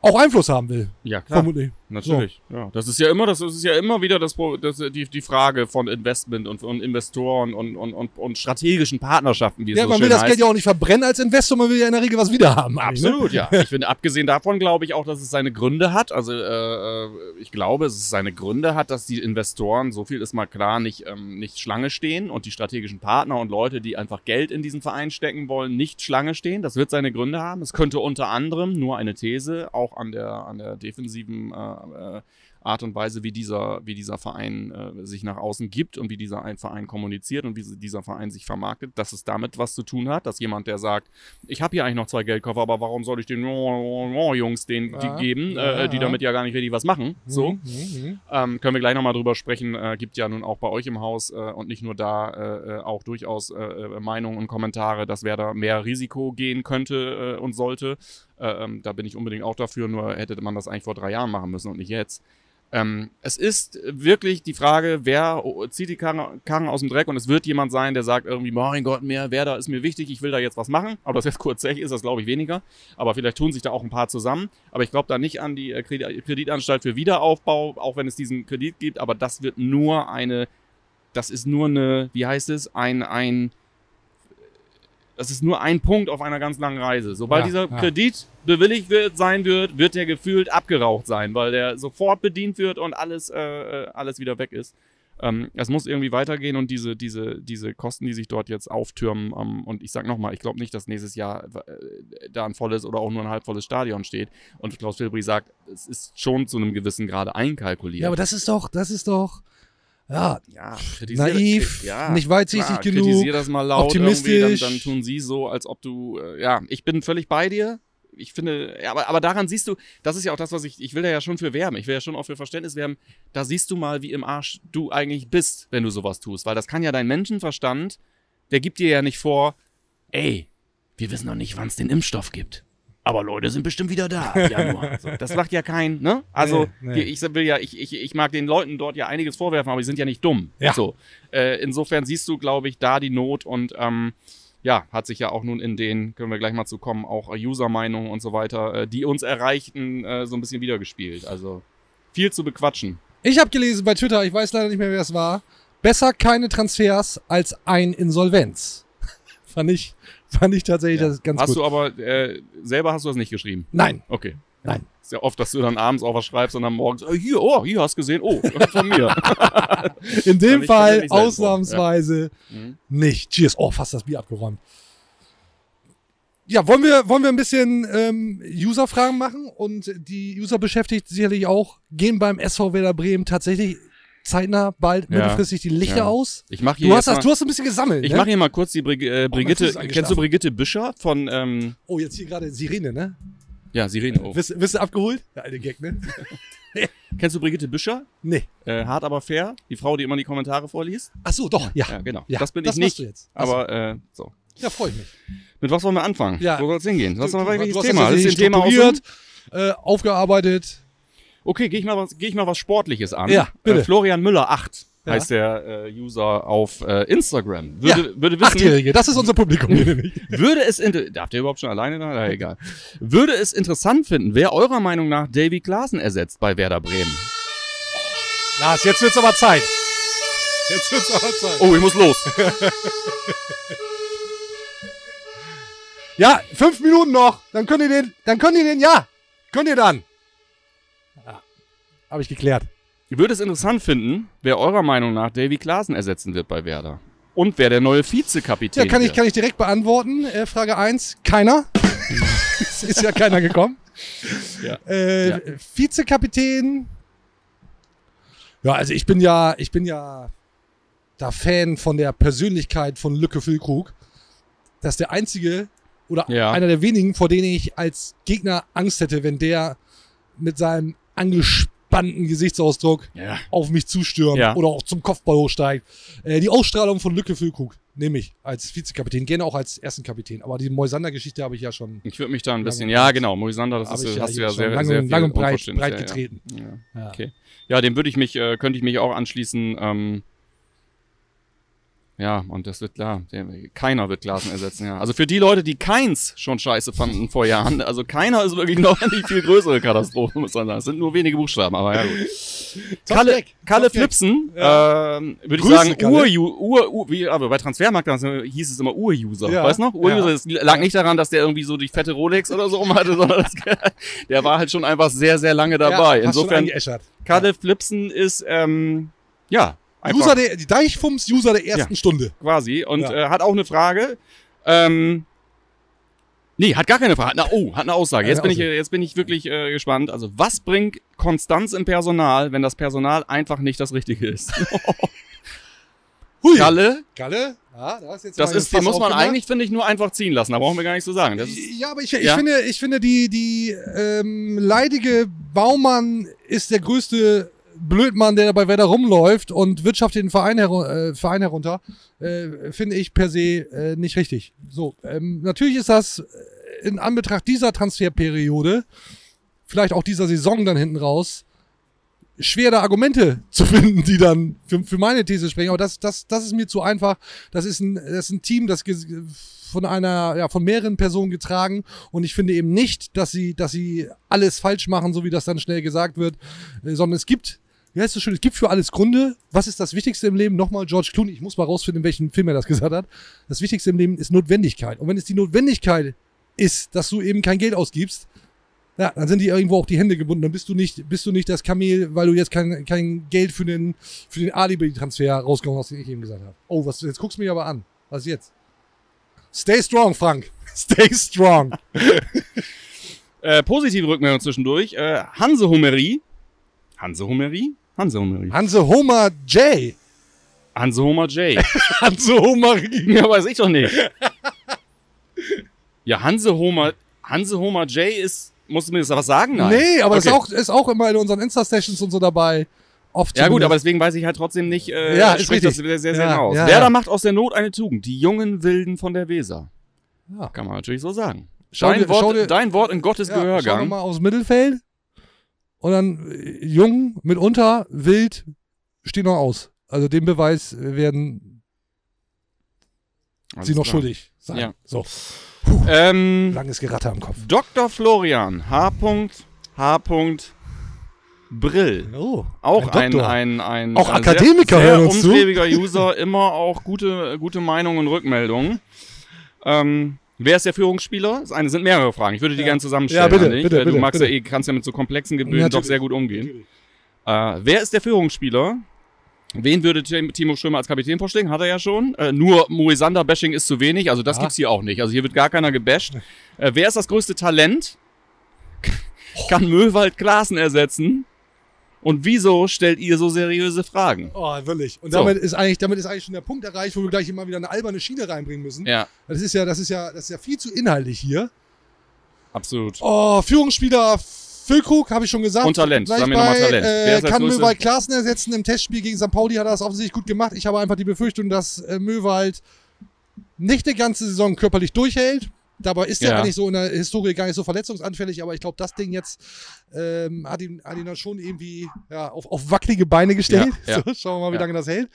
auch Einfluss haben will. Ja, klar. Vermutlich. Natürlich. Ja, das ist ja immer, das ist ja immer wieder das, das die, die Frage von Investment und, und Investoren und, und, und, und strategischen Partnerschaften, wie es Ja, so man will das heißt. Geld ja auch nicht verbrennen als Investor, man will ja in der Regel was wieder haben. Ne? Absolut, ja. (laughs) Ich finde, abgesehen davon glaube ich auch, dass es seine Gründe hat. Also äh, äh, ich glaube, dass es seine Gründe hat, dass die Investoren, so viel ist mal klar, nicht, ähm, nicht Schlange stehen und die strategischen Partner und Leute, die einfach Geld in diesen Verein stecken wollen, nicht Schlange stehen. Das wird seine Gründe haben. Es könnte unter anderem nur eine These auch an der, an der defensiven äh, äh, Art und Weise, wie dieser, wie dieser Verein äh, sich nach außen gibt und wie dieser ein Verein kommuniziert und wie dieser Verein sich vermarktet, dass es damit was zu tun hat, dass jemand, der sagt, ich habe hier eigentlich noch zwei Geldkoffer, aber warum soll ich den Jungs den Ja, die geben, ja, äh, die damit ja gar nicht richtig was machen? So. Mhm, mhm. Ähm, können wir gleich nochmal drüber sprechen. Äh, gibt ja nun auch bei euch im Haus äh, und nicht nur da äh, auch durchaus Meinungen und Kommentare, dass wer da mehr Risiko gehen könnte und sollte. Äh, ähm, da bin ich unbedingt auch dafür, nur hätte man das eigentlich vor drei Jahren machen müssen und nicht jetzt. Ähm, es ist wirklich die Frage, wer zieht die Karren, aus dem Dreck und es wird jemand sein, der sagt irgendwie, mein Gott, mehr Werder ist mir wichtig, ich will da jetzt was machen. Aber das jetzt kurz ist das glaube ich weniger. Aber vielleicht tun sich da auch ein paar zusammen. Aber ich glaube da nicht an die äh, Kredi- Kreditanstalt für Wiederaufbau, auch wenn es diesen Kredit gibt. Aber das wird nur eine, das ist nur eine, wie heißt es, ein, ein, das ist nur ein Punkt auf einer ganz langen Reise. Sobald Ja, dieser ja. Kredit bewilligt wird, sein wird, wird der gefühlt abgeraucht sein, weil der sofort bedient wird und alles, äh, äh, alles wieder weg ist. Ähm, es muss irgendwie weitergehen und diese, diese, diese Kosten, die sich dort jetzt auftürmen, ähm, und ich sage nochmal, ich glaube nicht, dass nächstes Jahr äh, da ein volles oder auch nur ein halbvolles Stadion steht. Und Klaus Filbri sagt, es ist schon zu einem gewissen Grade einkalkuliert. Ja, aber das ist doch, das ist doch, ja, Ja, Naiv, kri- nicht weitsichtig genug, Kritisiere das mal laut optimistisch. dann, dann tun sie so, als ob du, äh, ja, ich bin völlig bei dir. Ich finde, ja, aber, aber daran siehst du, das ist ja auch das, was ich, ich will da ja schon für werben, ich will ja schon auch für Verständnis werben, da siehst du mal, wie im Arsch du eigentlich bist, wenn du sowas tust, weil das kann ja dein Menschenverstand, der gibt dir ja nicht vor, ey, wir wissen noch nicht, wann es den Impfstoff gibt. Aber Leute sind bestimmt wieder da im Januar. (laughs) So, das macht ja kein, ne? Also, Nee, nee. ich will ja, ich, ich, ich mag den Leuten dort ja einiges vorwerfen, aber die sind ja nicht dumm. Ja. So. Äh, insofern siehst du, glaube ich, da die Not und ähm, ja, hat sich ja auch nun in den, können wir gleich mal zu kommen, auch User-Meinungen und so weiter, äh, die uns erreichten, äh, so ein bisschen wiedergespielt. Also viel zu bequatschen. Ich habe gelesen bei Twitter, ich weiß leider nicht mehr, wer es war. Besser keine Transfers als ein Insolvenz. (laughs) fand ich, fand ich tatsächlich das ganz hast gut. du aber, äh, selber hast du das nicht geschrieben. Nein, Okay. Nein. Ist ja oft, dass du dann abends auch was schreibst und dann morgens, oh, hier, oh, hier hast du gesehen, oh, von mir. (laughs) (laughs) In dem Fall ausnahmsweise Mhm. nicht. Cheers. Oh, fast das Bier abgeräumt. Ja, wollen wir, wollen wir ein bisschen ähm, User-Fragen machen? Und die User beschäftigt sicherlich auch, gehen beim SV Werder Bremen tatsächlich zeitnah bald Ja. mittelfristig die Lichter Ja. aus? Ich mache hier, Du hast, das, mal- du hast ein bisschen gesammelt, ich ne? mache hier mal kurz die Brig äh, Brigitte. Fuß ist kennst du. Brigitte Büscher von, ähm, Oh, jetzt hier gerade Sirene, ne? ja, Sirene. Oh. Wirst, wirst du abgeholt? Der alte Gag, ne? (laughs) Kennst du Brigitte Büscher? Nee. Äh, hart aber fair, die Frau, die immer die Kommentare vorliest. Ach so, doch, ja. Ja, genau. Ja, das bin das ich nicht. du jetzt. Aber äh, so. Ja, freue ich mich. Mit was wollen wir anfangen? Ja. Wo soll es hingehen? Was ist mal Du- welches Thema? das ist ein Thema äh, aufgearbeitet. Okay, gehe ich, mal was- geh ich mal was Sportliches an. Ja, bitte. Äh, Florian Müller 8 Ja. heißt der äh, User auf äh, Instagram. Würde, würde wissen, Achtjährige, das ist unser Publikum (laughs) würde es darf der überhaupt schon alleine da? Na, egal. Würde es interessant finden, wer eurer Meinung nach Davy Klaassen ersetzt bei Werder Bremen? Lars, jetzt wird's aber Zeit. Jetzt wird's aber Zeit. Oh, ich muss los. (laughs) Ja, fünf Minuten noch. Dann könnt ihr den, dann könnt ihr den, ja. Könnt ihr dann. Habe ich geklärt. Würde es interessant finden, wer eurer Meinung nach Davy Klaassen ersetzen wird bei Werder? Und wer der neue Vizekapitän Ja, kann ich, kann ich direkt beantworten. Äh, Frage 1, keiner. (laughs) es ist ja keiner gekommen. (laughs) Ja. Äh, Ja. Vizekapitän. Ja, also ich bin ja, ich bin ja da Fan von der Persönlichkeit von Lücke Füllkrug. Das ist der einzige oder Ja. einer der wenigen, vor denen ich als Gegner Angst hätte, wenn der mit seinem angespannten Gesichtsausdruck Ja. auf mich zustürmt Ja. oder auch zum Kopfball hochsteigt. Äh, die Ausstrahlung von Lücke Füllkrug nehme ich als Vizekapitän, gerne auch als ersten Kapitän. Aber die Moisander-Geschichte habe ich ja schon, Ich würde mich da ein bisschen, ja genau, Moisander, das ist, ja hast du ja sehr, lang, sehr lang und breit, breit getreten. Ja. Ja. Okay. Ja, dem würde ich mich, äh, könnte ich mich auch anschließen. Ähm, ja, und das wird klar. Keiner wird Glasen ersetzen, ja. Also für die Leute, die keins schon scheiße fanden vor Jahren, also keiner ist wirklich noch die viel größere Katastrophe, muss man sagen. Es sind nur wenige Buchstaben, aber ja gut. Kalle, Kalle. Flipsen, Ja. ähm, würde ich sagen, Kalle. Ur, Ur, wie, aber bei Transfermarkt hieß es immer Ur-User. Ja. Weißt du noch? Ur-User. Ja. Lag nicht daran, dass der irgendwie so die fette Rolex oder so um hatte, sondern das, der war halt schon einfach sehr, sehr lange dabei. Insofern. Kalle Flipsen ist, ähm, ja, einfach User der, die Deichfums-User der ersten Ja. Stunde. quasi. Und Ja. äh, hat auch eine Frage. Ähm, nee, hat gar keine Frage. Na, oh, hat eine Aussage. Jetzt Eine bin, ich, Aussage. äh, jetzt bin ich wirklich äh, gespannt. Also, was bringt Konstanz im Personal, wenn das Personal einfach nicht das Richtige ist? (laughs) Hui. Kalle, Kalle? Ja, da ist jetzt das ist, den Fass muss man eigentlich, finde ich, nur einfach ziehen lassen. Da brauchen wir gar nicht so sagen. Das ist, Ja, aber ich, ich Ja? finde, ich finde, die, die ähm, leidige Baumann ist der größte Blödmann, der bei Werder rumläuft und wirtschaftet den Verein, heru äh, Verein herunter, äh, finde ich per se äh, nicht richtig. So, ähm, natürlich ist das äh, in Anbetracht dieser Transferperiode, vielleicht auch dieser Saison dann hinten raus, schwer da Argumente (laughs) zu finden, die dann für, für meine These sprechen. Aber das, das, das ist mir zu einfach. Das ist ein, das ist ein Team, das von einer, ja, von mehreren Personen getragen. Und ich finde eben nicht, dass sie, dass sie alles falsch machen, so wie das dann schnell gesagt wird, äh, sondern es gibt, wie heißt das schön, es gibt für alles Gründe. Was ist das Wichtigste im Leben? Nochmal George Clooney. Ich muss mal rausfinden, in welchem Film er das gesagt hat. Das Wichtigste im Leben ist Notwendigkeit. Und wenn es die Notwendigkeit ist, dass du eben kein Geld ausgibst, ja, dann sind die irgendwo auch die Hände gebunden. Dann bist du nicht, bist du nicht das Kamel, weil du jetzt kein, kein Geld für den, für den Alibi-Transfer rausgehauen hast, den ich eben gesagt habe. Oh, was, jetzt guckst du mich aber an. Was jetzt? Stay strong, Frank. (laughs) Stay strong. (laughs) äh, positive Rückmeldung zwischendurch. Äh, Hanse Hummery. Hanse Hummery? Hanse Hummery. Hanse Homer J. Hanse Homer J. (laughs) Hanse Homerie. (laughs) ja, weiß ich doch nicht. Ja, Hanse Homer, Hanse Homer J ist, musst du mir das was sagen? Nein. Nee, aber okay. ist, auch, ist auch immer in unseren Insta-Sessions und so dabei. Oft Ja gut, aber deswegen weiß ich halt trotzdem nicht, äh, Ja, spricht das sehr, sehr, sehr Ja, raus. ja, Werder ja. macht aus der Not eine Tugend. Die jungen Wilden von der Weser. Ja. Kann man natürlich so sagen. Schau Dein, dir- schau Wort, dir- dein Wort in Gottes Ja, schau Gehörgang. doch mal aus Mittelfeld. Und dann äh, jung, mitunter, wild, stehen noch aus. Also den Beweis werden Alles sie noch klar. schuldig sein. Ja. So, Ähm, langes Geratter am Kopf. Dr. Florian H. H. Brill. Oh, Auch ein, Doktor. ein, ein, Auch ein Akademiker sehr, sehr umtriebiger User, immer auch gute, gute Meinungen und Rückmeldungen. Ähm, Wer ist der Führungsspieler? Das eine sind mehrere Fragen. Ich würde die gerne zusammenstellen. Ja, bitte, bitte, Äh, Du bitte, magst bitte. ja eh, kannst ja mit so komplexen Gebilden doch sehr gut umgehen. Äh, wer ist der Führungsspieler? Wen würde Tim- Timo Schömer als Kapitän vorschlagen? Hat er ja schon. Äh, nur Moisander-Bashing ist zu wenig. Also das Ja. gibt's hier auch nicht. Also hier wird gar keiner gebasht. Äh, wer ist das größte Talent? (laughs) Kann Möwald Klaassen ersetzen? Und wieso stellt ihr so seriöse Fragen? Oh, wirklich. Und So. damit ist eigentlich, damit ist eigentlich schon der Punkt erreicht, wo wir gleich immer wieder eine alberne Schiene reinbringen müssen. Ja, Das ist ja, das ist ja, das ist ja viel zu inhaltlich hier. absolut. Oh, Führungsspieler Füllkrug, habe ich schon gesagt. Und Talent. Gleich Sag mir nochmal Talent. Äh, kann Möwald Klaassen ersetzen. Im Testspiel gegen St. Pauli hat er das offensichtlich gut gemacht. Ich habe einfach die Befürchtung, dass äh, Möwald nicht die ganze Saison körperlich durchhält. Dabei ist er Ja. eigentlich so in der Historie gar nicht so verletzungsanfällig, aber ich glaube, das Ding jetzt ähm, hat, ihn, hat ihn dann schon irgendwie ja, auf, auf wackelige Beine gestellt. Ja. (laughs) So, schauen wir mal, wie lange das hält.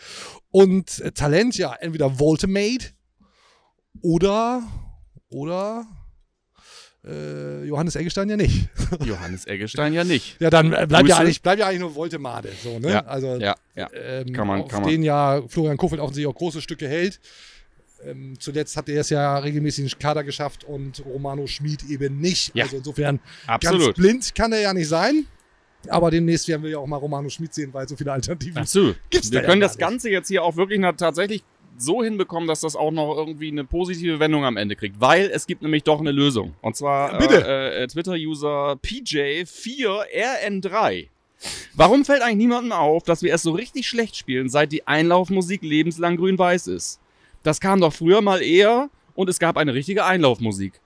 Und äh, Talent, ja, entweder Voltemade oder, oder äh, Johannes Eggestein ja nicht. (laughs) Johannes Eggestein ja nicht. Ja, dann äh, bleibt ja eigentlich, bleibt ja eigentlich nur Voltemade. So, ne? Ja, also, Ja, ja. ähm, Kann man- auf kann man. den ja Florian Kofeld offensichtlich auch große Stücke hält. Ähm, zuletzt hat er es ja regelmäßig in den Kader geschafft und Romano Schmid eben nicht. Ja. Also insofern ganz Absolut. blind kann er ja nicht sein. Aber demnächst werden wir ja auch mal Romano Schmid sehen, weil so viele Alternativen Absolut. Gibt's Wir da ja können gar das. Ganze jetzt hier auch wirklich tatsächlich so hinbekommen, dass das auch noch irgendwie eine positive Wendung am Ende kriegt. Weil es gibt nämlich doch eine Lösung. Und zwar äh, äh, Twitter-User PJ4RN3. Warum fällt eigentlich niemandem auf, dass wir es so richtig schlecht spielen, seit die Einlaufmusik lebenslang grün-weiß ist? Das kam doch früher mal eher und es gab eine richtige Einlaufmusik.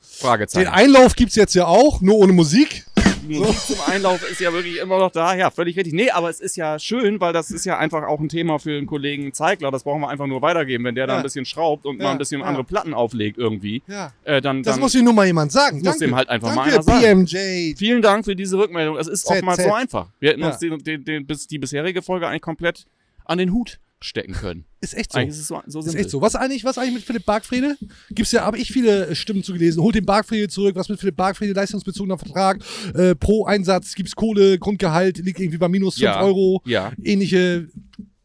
Fragezeichen. Den Einlauf gibt's jetzt ja auch, nur ohne Musik. Die Musik (laughs) zum Einlauf ist ja wirklich immer noch da. Ja, völlig richtig. Nee, aber es ist ja schön, weil das ist ja einfach auch ein Thema für den Kollegen Zeigler. Das brauchen wir einfach nur weitergeben. Wenn der da Ja. ein bisschen schraubt und Ja, mal ein bisschen ja. andere Platten auflegt irgendwie, Ja. äh, dann, Das dann muss ihm nur mal jemand sagen. muss Danke. dem halt einfach mal Danke, einer sagen. PMJ. vielen Dank für diese Rückmeldung. Es ist Z, oftmals Z. so einfach. Wir hätten uns den, den, den, die bisherige Folge eigentlich komplett an den Hut stecken können. Ist echt so. Eigentlich ist es so, so ist echt so. Was eigentlich, was eigentlich mit Philipp Bargfrede? Gibt's ja, habe ich viele äh, Stimmen zugelesen. Holt den Bargfrede zurück. Was mit Philipp Bargfrede? Leistungsbezogener Vertrag. Äh, pro Einsatz gibt's Kohle. Grundgehalt liegt irgendwie bei minus 5 Ja. Euro. Ja. Ähnliche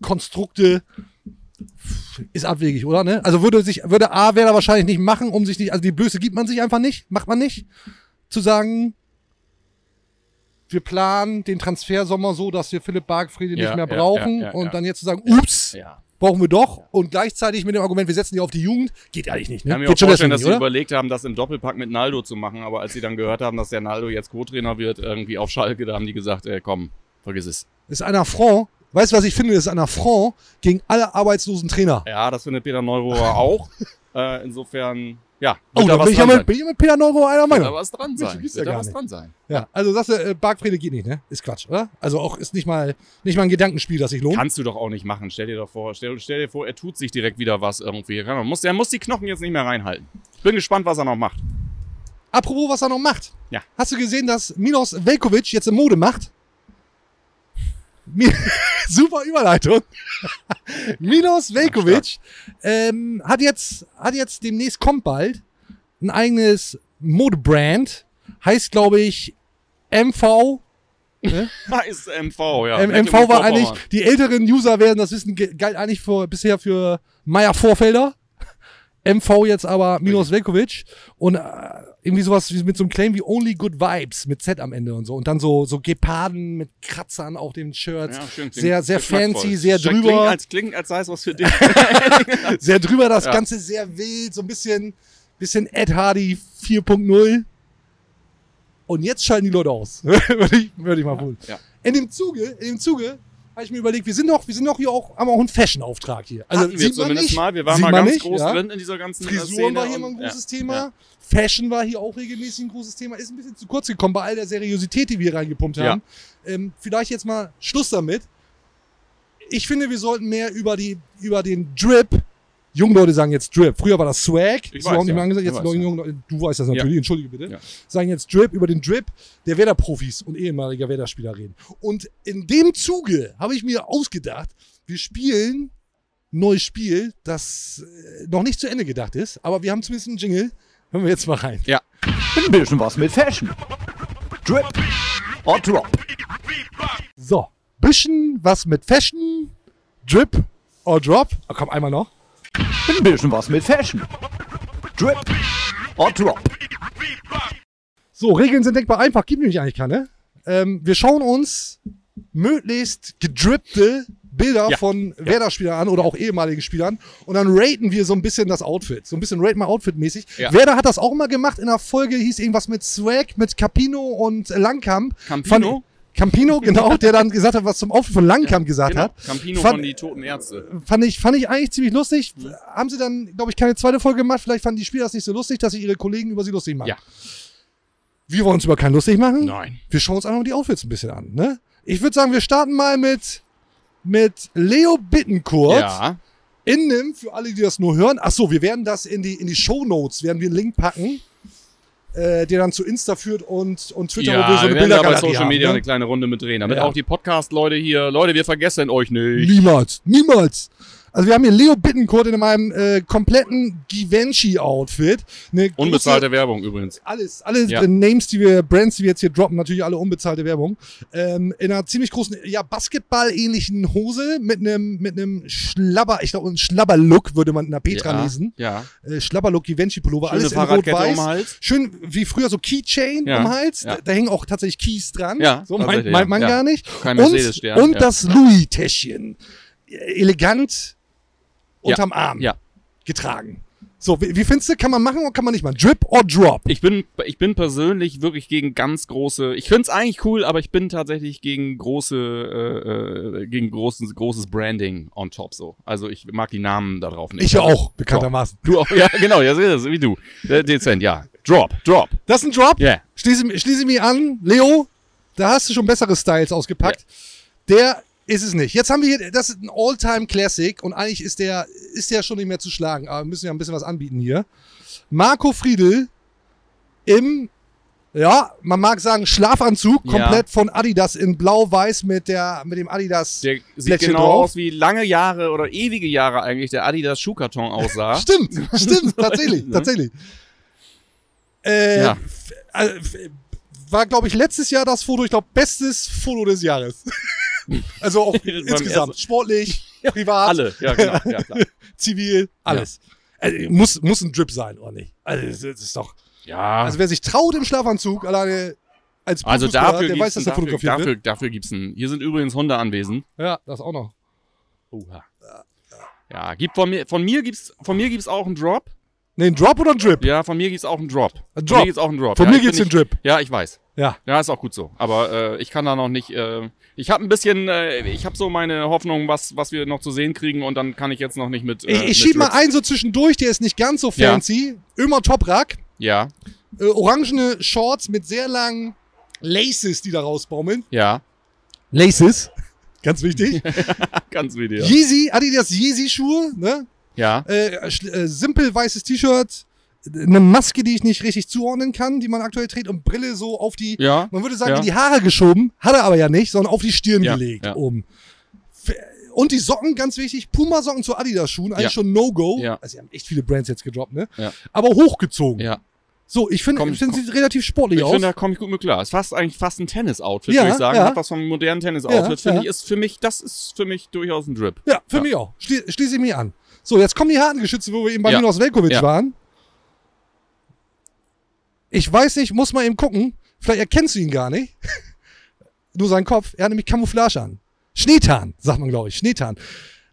Konstrukte. Ist abwegig, oder? Ne? Also würde sich, würde A, wäre wahrscheinlich nicht machen, um sich nicht, also die Blöße gibt man sich einfach nicht, macht man nicht. Zu sagen, wir planen den Transfersommer so, dass wir Philipp Bargfrede Ja, nicht mehr brauchen ja, ja, und dann jetzt zu sagen, ups, brauchen wir doch. Und gleichzeitig mit dem Argument, wir setzen die auf die Jugend, geht eigentlich nicht. Ich Ne? kann mir auch Geht vorstellen, dass nicht, sie überlegt haben, das im Doppelpack mit Naldo zu machen, aber als sie dann gehört haben, dass der Naldo jetzt Co-Trainer wird, irgendwie auf Schalke, da haben die gesagt, ey, komm, vergiss es. Ist ein Affront. Weißt du, was ich finde? Das ist ein Affront gegen alle arbeitslosen Trainer. Ja, das findet Peter Neurohrer auch. (laughs) Äh, insofern, ja, Oh, da bin ich, ja mit, bin ich mit Peter Neuro einer Wird da Meinung. was dran sein. Wird ja da was nicht. dran sein. Ja, also du, äh, Bargfrede geht nicht, ne? Ist Quatsch, oder? Also auch ist nicht mal, nicht mal ein Gedankenspiel, das sich lohnt. Kannst du doch auch nicht machen. Stell dir doch vor, stell, stell dir vor, er tut sich direkt wieder was irgendwie. Er muss, er muss die Knochen jetzt nicht mehr reinhalten. Bin gespannt, was er noch macht. Apropos, was er noch macht. Ja. Hast du gesehen, dass Milos Velkovic jetzt in Mode macht? (laughs) Super Überleitung. (laughs) Milos Velkovic ähm, hat jetzt, hat jetzt demnächst kommt bald ein eigenes Modebrand. Heißt, glaube ich, MV. (laughs) Ne? Heißt MV, ja. M- MV war eigentlich, die älteren User werden das wissen, galt eigentlich für, bisher für Meier Vorfelder. MV jetzt aber Milos Velkovic und äh, irgendwie sowas wie mit so einem Claim wie Only Good Vibes mit Z am Ende und so und dann so so Geparden mit Kratzern auf den Shirts. Ja, schön, klingt sehr sehr fancy, sehr Klingt drüber, als, klingt, als sei es was für dich. (laughs) sehr drüber das Ja. ganze sehr wild, so ein bisschen bisschen Ed Hardy 4.0. Und jetzt schalten die Leute aus. (laughs) würde ich, würde ich mal wohl. ja. In dem Zuge, in dem Zuge habe ich mir überlegt, wir sind doch, wir sind doch hier auch, haben auch einen Fashion-Auftrag hier. Also Hatten wir zumindest nicht, mal. Wir waren mal ganz nicht, groß ja. drin in dieser ganzen äh, Frisuren Szene. war hier immer ein großes ja, Thema. Ja. Fashion war hier auch regelmäßig ein großes Thema. Ist ein bisschen zu kurz gekommen bei all der Seriosität, die wir hier reingepumpt haben. Ähm, vielleicht jetzt mal Schluss damit. Ich finde, wir sollten mehr über, die, über den Drip. Junge Leute sagen jetzt Drip. Früher war das Swag. Ich weiß, nicht mehr ja. angesagt. Ich Jetzt weiß, ja. junge Leute, du weißt das natürlich, entschuldige bitte. Ja. Sagen jetzt Drip über den Drip der Werder-Profis und ehemaliger Werder-Spieler reden. Und in dem Zuge habe ich mir ausgedacht, wir spielen ein neues Spiel, das äh, noch nicht zu Ende gedacht ist, aber wir haben zumindest einen Jingle. Hören wir jetzt mal rein. Ja. Ein bisschen was mit Fashion. Drip or Drop. So, bisschen was mit Fashion, Drip or Drop. Oh, komm, einmal noch. Ein bisschen was mit Fashion. Drip or Drop. So, Regeln sind denkbar einfach, gibt nämlich eigentlich keine. Ähm, wir schauen uns möglichst gedrippte Bilder Ja. von Werder-Spielern an oder auch ehemaligen Spielern und dann raten wir so ein bisschen das Outfit. So ein bisschen rate mal Outfit-mäßig. Ja. Werder hat das auch mal gemacht in der Folge, hieß irgendwas mit Swag, mit Capino und Langkamp. Campino? Fand- Campino, (laughs) genau, der dann gesagt hat, was zum Outfit von Langkamp gesagt Genau. hat. Campino Fand- von die Toten Ärzte. Fand ich, fand ich eigentlich ziemlich lustig. Haben sie dann, glaube ich, keine zweite Folge gemacht. Vielleicht fanden die Spieler das nicht so lustig, dass sie ihre Kollegen über sie lustig machen. Ja. Wir wollen uns über keinen lustig machen. Nein. Wir schauen uns einfach mal die Outfits ein bisschen an. Ne? Ich würde sagen, wir starten mal mit, mit Leo Bittencourt. Ja. In dem, für alle, die das nur hören. Ach so, wir werden das in die, in die Show Notes, werden wir einen Link packen, äh, der dann zu Insta führt und, und Twitter, Ja, wo wir so eine da bei Bildergalerie Social haben, Media ne? eine kleine Runde mit drehen. Damit Ja. auch die Podcast-Leute hier, Leute, wir vergessen euch nicht. Niemals, niemals. Also wir haben hier Leo Bittencourt in meinem äh, kompletten Givenchy-Outfit. Unbezahlte Werbung übrigens. Alles, alle Ja. äh, Names, die wir, Brands, die wir jetzt hier droppen, natürlich alle unbezahlte Werbung. Ähm, in einer ziemlich großen, ja, Basketball-ähnlichen Hose mit einem, mit einem Schlabber, ich glaube, ein Schlabber-Look würde man in der Petra ja. lesen. Ja. Äh, Schlabberlook, Givenchy-Pullover, alles in rot-weiß. um. Schön wie früher so Keychain Ja, um den Hals. ja. Da, da hängen auch tatsächlich Keys dran. Ja, so meint, meint man gar nicht. Kein und und das Louis-Täschchen. Elegant unterm Arm Ja. getragen. So, wie, wie findest du, kann man machen oder kann man nicht machen? Drip or Drop? Ich bin, ich bin persönlich wirklich gegen ganz große. Ich find's eigentlich cool, aber ich bin tatsächlich gegen große, äh, äh, gegen großes, großes Branding on top so. Also ich mag die Namen da drauf nicht. Ich ja auch, bekanntermaßen. Du auch, (laughs) ja, genau, ja, wie du. Äh, dezent, ja. Drop, drop. Das ist ein Drop. Yeah. Schließe, schließe mich an. Leo, da hast du schon bessere Styles ausgepackt. Der ist es nicht. Jetzt haben wir hier, das ist ein All-Time-Classic und eigentlich ist der, ist der schon nicht mehr zu schlagen, aber wir müssen ja ein bisschen was anbieten hier. Marco Friedl im, ja, man mag sagen, Schlafanzug, Ja. komplett von Adidas in blau-weiß mit der, mit dem Adidas. Der sieht Blättchen genau drauf. aus, wie lange Jahre oder ewige Jahre eigentlich der Adidas Schuhkarton aussah. (laughs) Stimmt, stimmt, tatsächlich, (laughs) Ne? tatsächlich. Äh, Ja. äh, war, glaube ich, letztes Jahr das Foto, ich glaube, bestes Foto des Jahres. (laughs) (laughs) also auch insgesamt. Sportlich, (laughs) privat, Alle, ja, genau. Ja, klar. (laughs) zivil, alles. Also, muss, muss ein Drip sein, oder nicht? Also, das ist doch. ja. Also, wer sich traut im Schlafanzug, alleine als Also dafür der weiß, dass er dafür, fotografiert dafür, wird. dafür gibt's ein. Hier sind übrigens Hunde anwesend. Ja, das auch noch. Oha. Ja, gibt von mir, von mir gibt's, von mir gibt's auch einen Drop. Nee, ein Drop oder ein Drip? Ja, von mir gibt's auch einen Drop. Ein Von Drop. mir gibt's auch einen Drop. Von ja, mir gibt's den nicht- Drip. Ja, ich weiß. Ja. Ja, ist auch gut so. Aber äh, ich kann da noch nicht. Äh, ich habe ein bisschen, äh, ich habe so meine Hoffnung, was, was wir noch zu sehen kriegen und dann kann ich jetzt noch nicht mit. Äh, Ich, ich mit schieb mal einen so zwischendurch, der ist nicht ganz so Ja. fancy. Immer Toprak. Ja, äh, orangene Shorts mit sehr langen Laces, die da rausbaumeln. ja, Laces. (laughs) Ganz wichtig. (laughs) ganz wie dir. Yeezy, Adidas Yeezy-Schuhe, ne? Ja, Äh, äh, simpel weißes T-Shirt, eine Maske, die ich nicht richtig zuordnen kann, die man aktuell trägt und Brille so auf die, ja, man würde sagen, Ja. in die Haare geschoben, hat er aber ja nicht, sondern auf die Stirn Ja, gelegt oben. Und die Socken, ganz wichtig, Puma-Socken zu Adidas-Schuhen, eigentlich schon No-Go. Also, sie haben echt viele Brands jetzt gedroppt, ne? Ja. Aber hochgezogen. ja. So, ich finde, ich find, komm. sieht relativ sportlich Ich aus. finde, da komme ich gut mit klar. Ist fast eigentlich fast ein Tennis-Outfit, Ja, würde ich sagen. ja. Hat was vom modernen Tennis-Outfit. Ja, finde ich, ist für mich, das ist für mich durchaus ein Drip. Ja, für mich auch. Schlie schließe ich mich an. So, jetzt kommen die harten Geschütze, wo wir eben bei Ja. Milos Velkovic Ja. waren. Ich weiß nicht, muss mal eben gucken. Vielleicht erkennst du ihn gar nicht. (laughs) Nur seinen Kopf. Er hat nämlich Camouflage an. Schneetarn, sagt man, glaube ich. Schneetarn.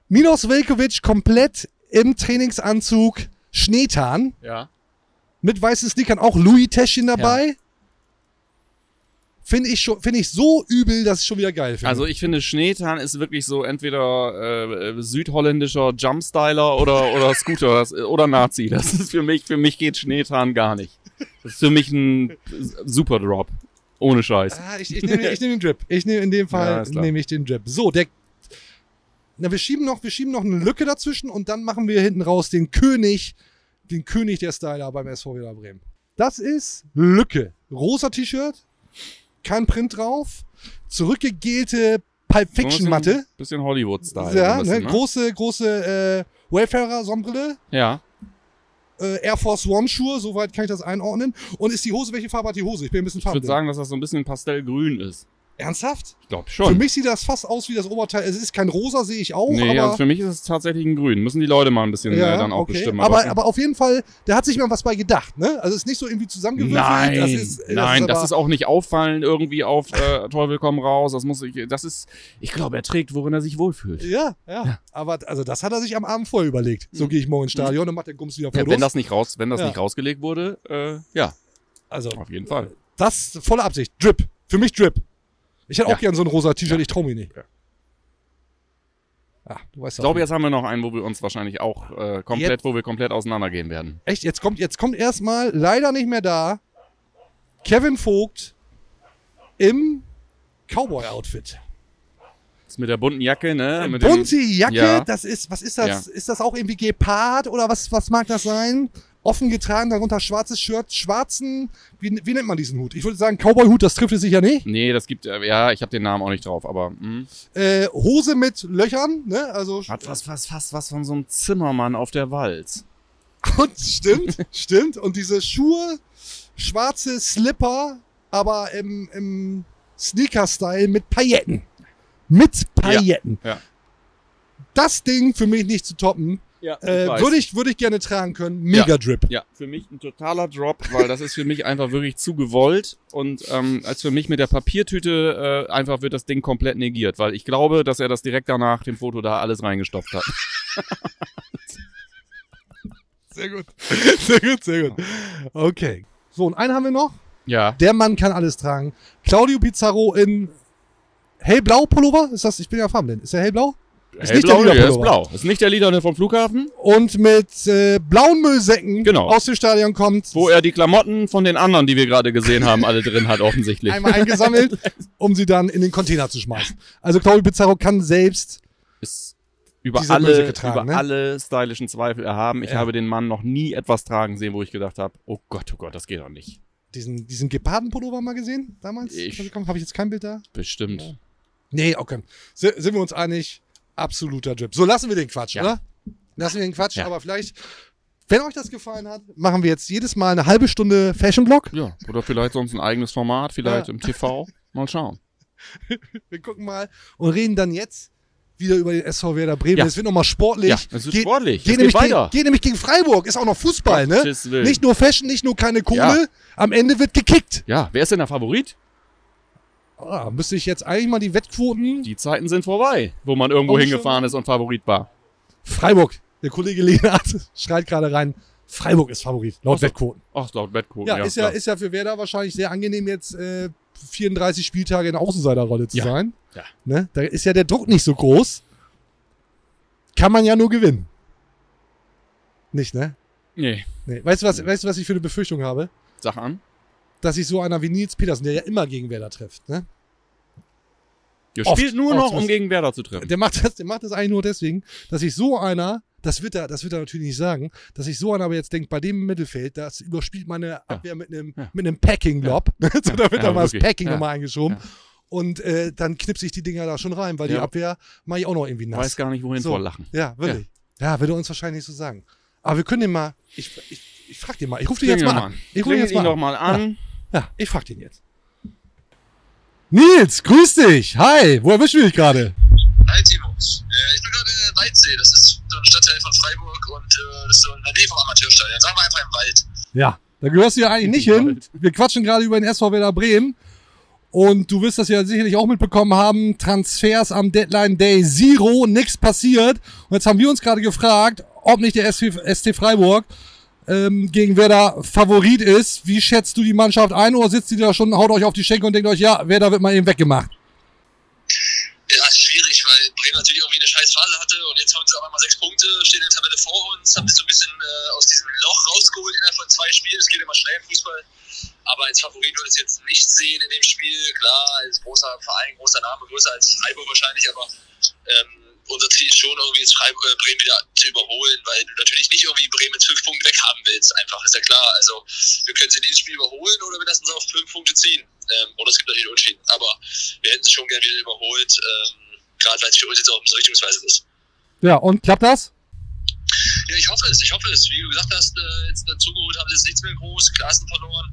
Milos Velkovic komplett im Trainingsanzug Schneetarn. Ja. Mit weißen Sneakern auch Louis Täschchen dabei. Finde ich, schon- finde ich so übel, dass ich schon wieder geil finde. Also ich finde, Schneetan ist wirklich so entweder äh, südholländischer Jumpstyler oder, oder Scooter das, oder Nazi. Das ist für mich, für mich geht Schneetan gar nicht. Das ist für mich ein super Drop. Ohne Scheiß. Ah, ich, ich nehme nehm den Drip. Ich nehme in dem Ja, Fall klar. nehme ich den Drip. So, der. Na, wir schieben noch, wir schieben noch eine Lücke dazwischen und dann machen wir hinten raus den König, den König der Styler beim SV Werder Bremen. Das ist Lücke. Rosa T-Shirt, kein Print drauf, zurückgegelte Pulp Fiction Matte. Bisschen Hollywood-Style. Ja, ein bisschen, ne? große, große äh, Wayfarer-Sonnenbrille, Ja. äh, Air Force One Schuhe, soweit kann ich das einordnen. Und ist die Hose, welche Farbe hat die Hose? Ich bin ein bisschen Ich würde sagen, dass das so ein bisschen pastellgrün ist. Ernsthaft? Ich glaube Für schon. mich sieht das fast aus wie das Oberteil. Es ist kein rosa, sehe ich auch. nee, aber, also für mich ist es tatsächlich ein Grün. Müssen die Leute mal ein bisschen äh, dann auch okay. bestimmen. Aber, aber auf jeden Fall, der hat sich mal was bei gedacht, ne? Also es ist nicht so irgendwie zusammengewürfelt. Nein, das ist, das nein, ist das aber- ist auch nicht auffallen irgendwie auf äh, Teufel komm raus. Das muss ich, das ist, ich glaube, er trägt, worin er sich wohlfühlt. Ja, ja, Aber also das hat er sich am Abend vorher überlegt. So gehe ich morgen ins Stadion und mache den Gums wieder Mhm. Ja, wenn das nicht raus, wenn das Ja. nicht rausgelegt wurde, äh, ja, also auf jeden Fall. das volle Absicht. Drip. Für mich Drip. Ich hätte Ja. auch gern so ein rosa T-Shirt, ich traue mich nicht. Ja. Ja, du weißt Ich glaube, jetzt haben wir noch einen, wo wir uns wahrscheinlich auch äh, komplett, Jetzt- wo wir komplett auseinandergehen werden. Echt, jetzt kommt, jetzt kommt erstmal leider nicht mehr da Kevin Vogt im Cowboy-Outfit. Mit der bunten Jacke, ne? Mit Bunte Jacke, Ja. das ist, was ist das? Ja. Ist das auch irgendwie Gepard oder was, was mag das sein? Offen getragen, darunter schwarzes Shirt, schwarzen, wie, wie nennt man diesen Hut? Ich würde sagen, Cowboy-Hut, das trifft es sicher nicht. Nee, das gibt, äh, ja, ich habe den Namen auch nicht drauf, aber mh. Äh, Hose mit Löchern, ne? Also, hat was, was, fast was von so einem Zimmermann auf der Walz. Und stimmt, (laughs) stimmt. Und diese Schuhe, schwarze Slipper, aber im, im Sneaker-Style mit Pailletten. Mit Pailletten. Ja, ja. Das Ding für mich nicht zu toppen. Ja, Äh, würde ich, würde ich gerne tragen können. Mega Ja. Drip. Ja, für mich ein totaler Drop, weil das ist für mich einfach wirklich zu gewollt und ähm, als für mich mit der Papiertüte äh, einfach wird das Ding komplett negiert, weil ich glaube, dass er das direkt danach dem Foto da alles reingestopft hat. (laughs) Sehr gut. Sehr gut, sehr gut. Okay. So, und einen haben wir noch. Ja, Der Mann kann alles tragen. Claudio Pizarro in hellblau Pullover. Ist das? Ich bin ja farbenblind. Ist der hellblau? Ist nicht der lila ist blau. Ist nicht der Lila vom Flughafen, Und mit äh, blauen Müllsäcken Genau. aus dem Stadion kommt. wo er die Klamotten von den anderen, die wir gerade gesehen haben, alle drin hat offensichtlich. einmal eingesammelt, (laughs) um sie dann in den Container zu schmeißen. Also Claudio Pizarro kann selbst. Ist über alle, Müllsäcke tragen, über ne? alle stylischen Zweifel erhaben. Ich Ja. habe den Mann noch nie etwas tragen sehen, wo ich gedacht habe, oh Gott, oh Gott, das geht doch nicht. Diesen, diesen Gepardenpullover mal gesehen damals? Ich- Habe ich jetzt kein Bild da? Bestimmt. Nee, okay. S sind wir uns einig? Absoluter Drip. So, lassen wir den Quatsch, Ja. oder? Lassen wir den Quatsch, Ja. aber vielleicht, wenn euch das gefallen hat, machen wir jetzt jedes Mal eine halbe Stunde Fashion Blog. Ja, oder vielleicht sonst ein eigenes Format, vielleicht Ja. im TV. Mal schauen. (laughs) Wir gucken mal und reden dann jetzt wieder über den SV Werder Bremen. Ja. Es wird nochmal sportlich. Ja, es wird sportlich. Geht Es nämlich, geht gegen, weiter. geht nämlich gegen Freiburg. Ist auch noch Fußball, ne? Gottes Willen. Nicht nur Fashion, nicht nur keine Kohle. Ja. Am Ende wird gekickt. Ja, wer ist denn der Favorit? Ah, müsste ich jetzt eigentlich mal die Wettquoten. Die Zeiten sind vorbei, wo man irgendwo Oh, hingefahren ist und Favorit war. Freiburg. Der Kollege Lehnert (laughs) schreit gerade rein. Freiburg ist Favorit, laut so. Wettquoten. Ach, laut Wettquoten. Ja, ist, ja, ist ja für Werder wahrscheinlich sehr angenehm, jetzt äh, 34 Spieltage in der Außenseiterrolle zu Ja. sein. Ja. Ne? Da ist ja der Druck nicht so groß. Kann man ja nur gewinnen. Nicht, ne? Nee, Nee. Weißt, du, was, weißt du, was ich für eine Befürchtung habe? sag an. Dass sich so einer wie Nils Petersen, der ja immer gegen Werder trifft, ne? Oft, spielt nur noch, um gegen Werder zu treffen. Der macht das, der macht das eigentlich nur deswegen, dass sich so einer, das wird er, das wird er natürlich nicht sagen, dass sich so einer aber jetzt denkt, bei dem Mittelfeld, das überspielt meine Abwehr mit einem, Ja. mit einem Packing-Lob. (laughs) so, da wird Ja, dann mal das. Packing Ja. nochmal eingeschoben. Ja. Und äh, dann knipse ich die Dinger da schon rein, weil die Ja. Abwehr mache ich auch noch irgendwie nass. Weiß gar nicht, wohin So. lachen. Ja, wirklich. Ja. würde er uns wahrscheinlich nicht so sagen. Aber wir können den mal, ich, ich, ich frag den mal, ich rufe den jetzt mal an. an. Ich rufe den jetzt mal an. mal an. Ja, ich frag den jetzt. Nils, grüß dich. Hi, wo erwischen wir dich gerade? Hi Timo. Äh, ich bin gerade in Waldsee, das ist so ein Stadtteil von Freiburg und äh, das ist so in der Nähe vom Amateurstadion. Sagen wir einfach im Wald. Ja, da gehörst du ja eigentlich nicht hin. Wir quatschen gerade über den SV Werder Bremen. Und du wirst das ja sicherlich auch mitbekommen haben. Transfers am Deadline Day Zero, nichts passiert. Und jetzt haben wir uns gerade gefragt, ob nicht der SC Freiburg ähm, gegen Werder Favorit ist. Wie schätzt du die Mannschaft ein? Oder sitzt die da schon, haut euch auf die Schenkel und denkt euch, ja, Werder wird mal eben weggemacht? Ja, schwierig, weil Bremen natürlich irgendwie eine scheiß Phase hatte und jetzt haben sie aber mal sechs Punkte, stehen in der Tabelle vor uns, haben sich so ein bisschen äh, aus diesem Loch rausgeholt innerhalb von zwei Spielen. Es geht immer schnell im Fußball. Aber als Favorit würde ich es jetzt nicht sehen in dem Spiel. Klar, als großer Verein, großer Name, größer als Freiburg wahrscheinlich, aber ähm, unser Ziel ist schon irgendwie jetzt Freiburg, äh, Bremen wieder zu überholen, weil du natürlich nicht irgendwie Bremen mit fünf Punkten weghaben willst. Einfach, ist ja klar. Also wir können sie in dieses Spiel überholen oder wir lassen sie auf fünf Punkte ziehen. Ähm, oder es gibt natürlich Unentschieden. Aber wir hätten sie schon gerne wieder überholt, ähm, gerade weil es für uns jetzt auch so richtungsweisend ist. Ja, und klappt das? Ja, ich hoffe es, ich hoffe es. Wie du gesagt hast, äh, jetzt dazugeholt haben sie jetzt nichts mehr groß, Klassen verloren.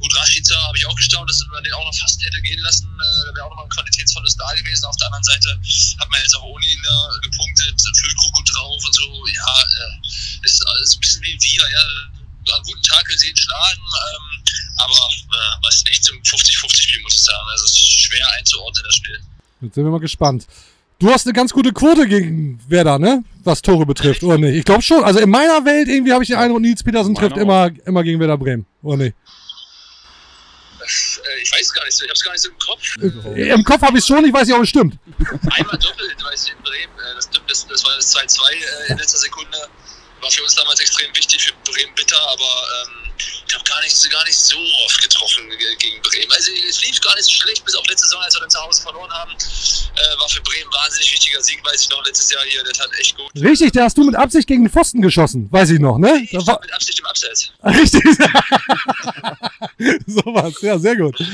Gut, Rashica habe ich auch gestaunt, dass man den auch noch fast hätte gehen lassen. Äh, da wäre auch noch mal ein Qualitätsverlust da gewesen. Auf der anderen Seite hat man jetzt auch ohne ihn da gepunktet, Füllkrug gut drauf und so. Ja, äh, ist alles ein bisschen wie wir, ja. An guten Tag können sie ihn schlagen, ähm, aber äh, was nicht zum 50-50-Spiel, muss ich sagen. Also es ist schwer einzuordnen, das Spiel. Jetzt sind wir mal gespannt. Du hast eine ganz gute Quote gegen Werder, ne? Was Tore betrifft, oder nicht? Ich glaube schon. Also in meiner Welt irgendwie habe ich den Eindruck, Nils Petersen trifft immer, immer gegen Werder Bremen, oder nicht? Äh, ich weiß gar nicht so, ich habe es gar nicht so im Kopf. Im Kopf habe ich schon, ich weiß nicht, ob es stimmt. Einmal doppelt, weiß ich, in Bremen. Äh, Das, stimmt, das, das war das 2-2 äh, in letzter Sekunde. War für uns damals extrem wichtig, für Bremen bitter, aber ähm, ich habe gar nicht, gar nicht so oft getroffen ge- gegen Bremen. Also es lief gar nicht so schlecht, bis auf letzte Saison, als wir dann zu Hause verloren haben. Äh, war für Bremen ein wahnsinnig wichtiger Sieg, weiß ich noch, letztes Jahr hier, der tat echt gut. Richtig, da hast du mit Absicht gegen den Pfosten geschossen, weiß ich noch, ne? Ich war, mit Absicht im Abseits. (laughs) richtig. (laughs) so was, ja, sehr gut. (laughs)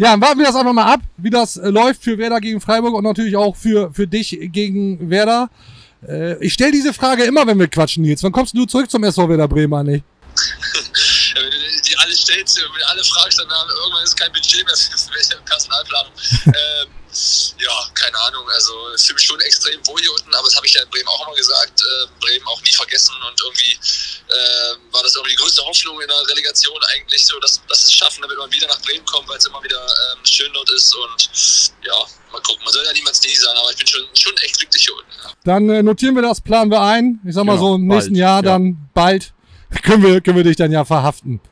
Ja, dann warten wir das einfach mal ab, wie das äh, läuft für Werder gegen Freiburg und natürlich auch für, für dich gegen Werder. Äh, ich stelle diese Frage immer, wenn wir quatschen, Nils. Wann kommst du zurück zum SV Werder Bremen eigentlich? (laughs) Ja, wenn du die alle stellst, wenn du alle fragst, dann haben, irgendwann ist kein Budget mehr für welche Personalplanung. (laughs) ähm, ja, keine Ahnung. Also ich fühle mich schon extrem wohl hier unten, aber das habe ich ja in Bremen auch immer gesagt. Äh, Bremen auch nie vergessen und irgendwie äh, war das irgendwie die größte Hoffnung in der Relegation eigentlich so, dass, dass es schaffen, damit man wieder nach Bremen kommt, weil es immer wieder ähm, schön dort ist und ja, mal gucken. Man soll ja niemals nie sagen, aber ich bin schon, schon echt glücklich hier unten. Ja. Dann äh, notieren wir das, planen wir ein. Ich sag mal Genau, so im bald, nächsten Jahr ja. dann bald (laughs) können wir, können wir dich dann ja verhaften. (laughs)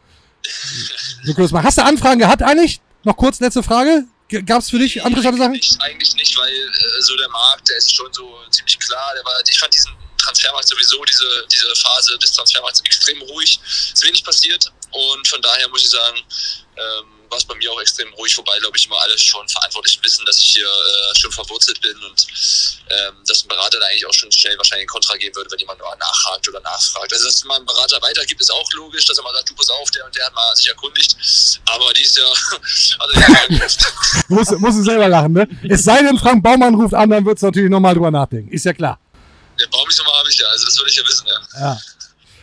So machen. Hast du Anfragen gehabt eigentlich? Noch kurz letzte Frage. Gab es für dich andere Sachen? Nicht, eigentlich nicht, weil äh, so der Markt, der ist schon so ziemlich klar. Der war, ich fand diesen Transfermarkt sowieso, diese, diese Phase des Transfermarkts extrem ruhig. Es ist wenig passiert und von daher muss ich sagen, ähm, war es bei mir auch extrem ruhig, wobei, glaube ich, immer alle schon Verantwortlichen wissen, dass ich hier äh, schon verwurzelt bin und ähm, dass ein Berater da eigentlich auch schon schnell wahrscheinlich einen Kontra geben würde, wenn jemand nur nachhakt oder nachfragt. Also, dass man einen Berater weitergibt, ist auch logisch, dass er mal sagt, du pass auf, der und der hat mal sich erkundigt, aber die ist ja, also ja, (laughs) (laughs) Muss, muss du selber lachen, ne? Es sei denn, Frank Baumann ruft an, dann wird's natürlich nochmal drüber nachdenken. Ist ja klar. der Baumsnummer habe ich ja, also das würde ich ja wissen, ja. Ja.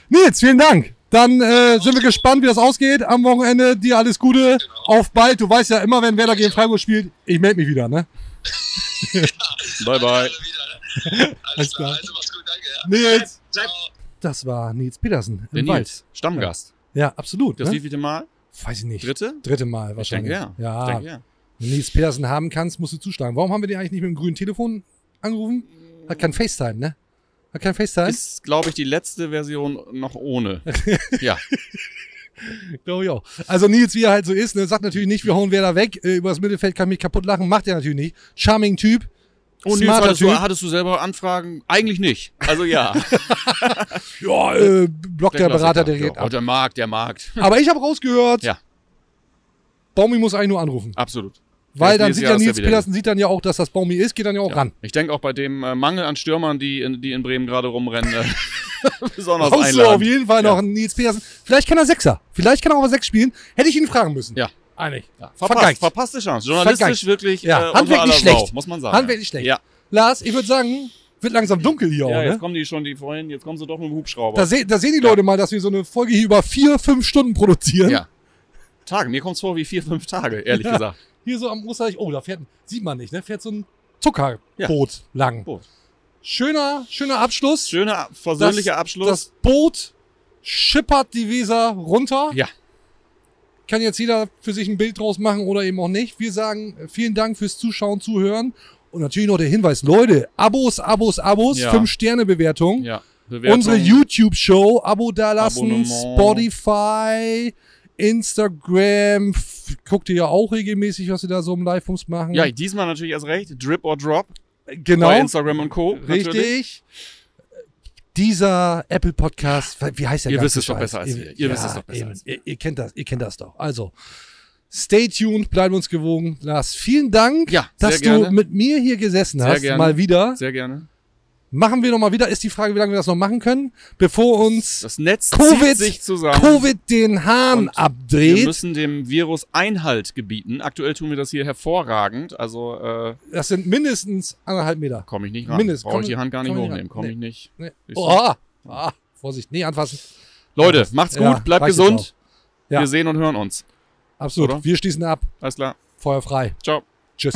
Nils, vielen Dank. Dann äh, sind wir gespannt, wie das ausgeht am Wochenende. Dir alles Gute. Auf bald. Du weißt ja immer, wenn Werder gegen Freiburg spielt, ich melde mich wieder, ne? Bye, bye. Wieder, ne? Alles, Alles klar. klar. Also mach's gut, danke. Ja. Nils. Das war Nils Petersen Der im Wald. Nils, Stammgast. Ja, absolut. Das ne? wievielte Mal? Weiß ich nicht. Dritte? Dritte Mal Ich wahrscheinlich. denke ja. Ja, Ich denke, ja. Wenn du Nils Petersen haben kannst, musst du zuschlagen. Warum haben wir den eigentlich nicht mit dem grünen Telefon angerufen? Hat kein FaceTime, ne? Hat kein FaceTime? Ist, glaube ich, die letzte Version noch ohne. (laughs) ja. Glaube ich auch. Also Nils, wie er halt so ist, ne, sagt natürlich nicht, wir hauen Werder weg. Äh, über das Mittelfeld kann mich kaputt lachen. Macht er natürlich nicht. Charming Typ. Und Nils, smarter hattest Typ. du, hattest du selber Anfragen? Eigentlich nicht. Also ja. (laughs) Ja, äh, blockt der, Berater Klassiker. direkt ja, ab. oh, Der Markt, der Markt. Aber ich habe rausgehört, Ja. Baumi muss eigentlich nur anrufen. Absolut. Weil dann sieht Jahr ja Nils Petersen sieht dann ja auch, dass das Baumi ist, geht dann ja auch ran. Ich denke auch bei dem äh, Mangel an Stürmern, die in, die in Bremen gerade rumrennen, äh, (laughs) (laughs) besonders Brauchst du einladen. auf jeden Fall noch einen Nils Petersen. Vielleicht kann er Sechser. Vielleicht kann er auch Sechs spielen. Hätte ich ihn fragen müssen. Ja. Eigentlich. Verpasst, Vergeigt. verpasste Chance. Journalistisch Vergeigt. wirklich Ja, äh, handwerklich schlecht. Sau, muss man sagen. Handwerklich schlecht. Ja, Lars, ich würde sagen, wird langsam dunkel hier ja auch, jetzt ne? kommen die schon, die vorhin, jetzt kommen sie doch mit dem Hubschrauber. Da, se da sehen die Ja. Leute mal, dass wir so eine Folge hier über vier, fünf Stunden produzieren. ja. Tage, mir kommt's vor wie vier, fünf Tage, ehrlich Ja. gesagt. Hier so am Osterreich, oh, da fährt, sieht man nicht, ne? Fährt so ein Zuckerboot Ja. lang. Boot. Schöner, schöner Abschluss. Schöner, versöhnlicher das, Abschluss. Das Boot schippert die Weser runter. ja, Kann jetzt jeder für sich ein Bild draus machen oder eben auch nicht. Wir sagen äh, vielen Dank fürs Zuschauen, Zuhören. Und natürlich noch der Hinweis, Leute, Abos, Abos, Abos, Ja. 5-Sterne-Bewertung. ja. Bewertung. Unsere YouTube-Show, Abo dalassen. Spotify, Instagram. Guckt ihr ja auch regelmäßig, was sie da so im Live-Bums machen. Ja, diesmal natürlich erst recht. Drip or Drop genau. bei Instagram und Co. natürlich. Richtig. Dieser Apple Podcast, wie heißt der Ihr wisst es doch besser als wir. Ihr wisst es doch besser eben. als ihr, ihr kennt das, ihr kennt das doch. Also, stay tuned, bleiben uns gewogen. Lars, vielen Dank, Ja, dass sehr du gerne. mit mir hier gesessen Sehr hast, gerne. mal wieder. Sehr gerne. Machen wir noch mal wieder, ist die Frage, wie lange wir das noch machen können, bevor uns Das Netz Covid, sich zusammen. Covid den Hahn Und Wir abdreht. müssen dem Virus Einhalt gebieten. Aktuell tun wir das hier hervorragend. Also äh, Das sind mindestens anderthalb Meter. komme ich nicht ran. Mindest- Brauche ich die Hand gar nicht komm hochnehmen. Komme Nee. ich nicht. Nee. Oh, ah, Vorsicht, nee, anfassen. Leute, macht's gut, ja, bleibt gesund. Ja. Wir sehen und hören uns. Absolut. Oder? Wir schließen ab. Alles klar. Feuer frei. Ciao. Tschüss.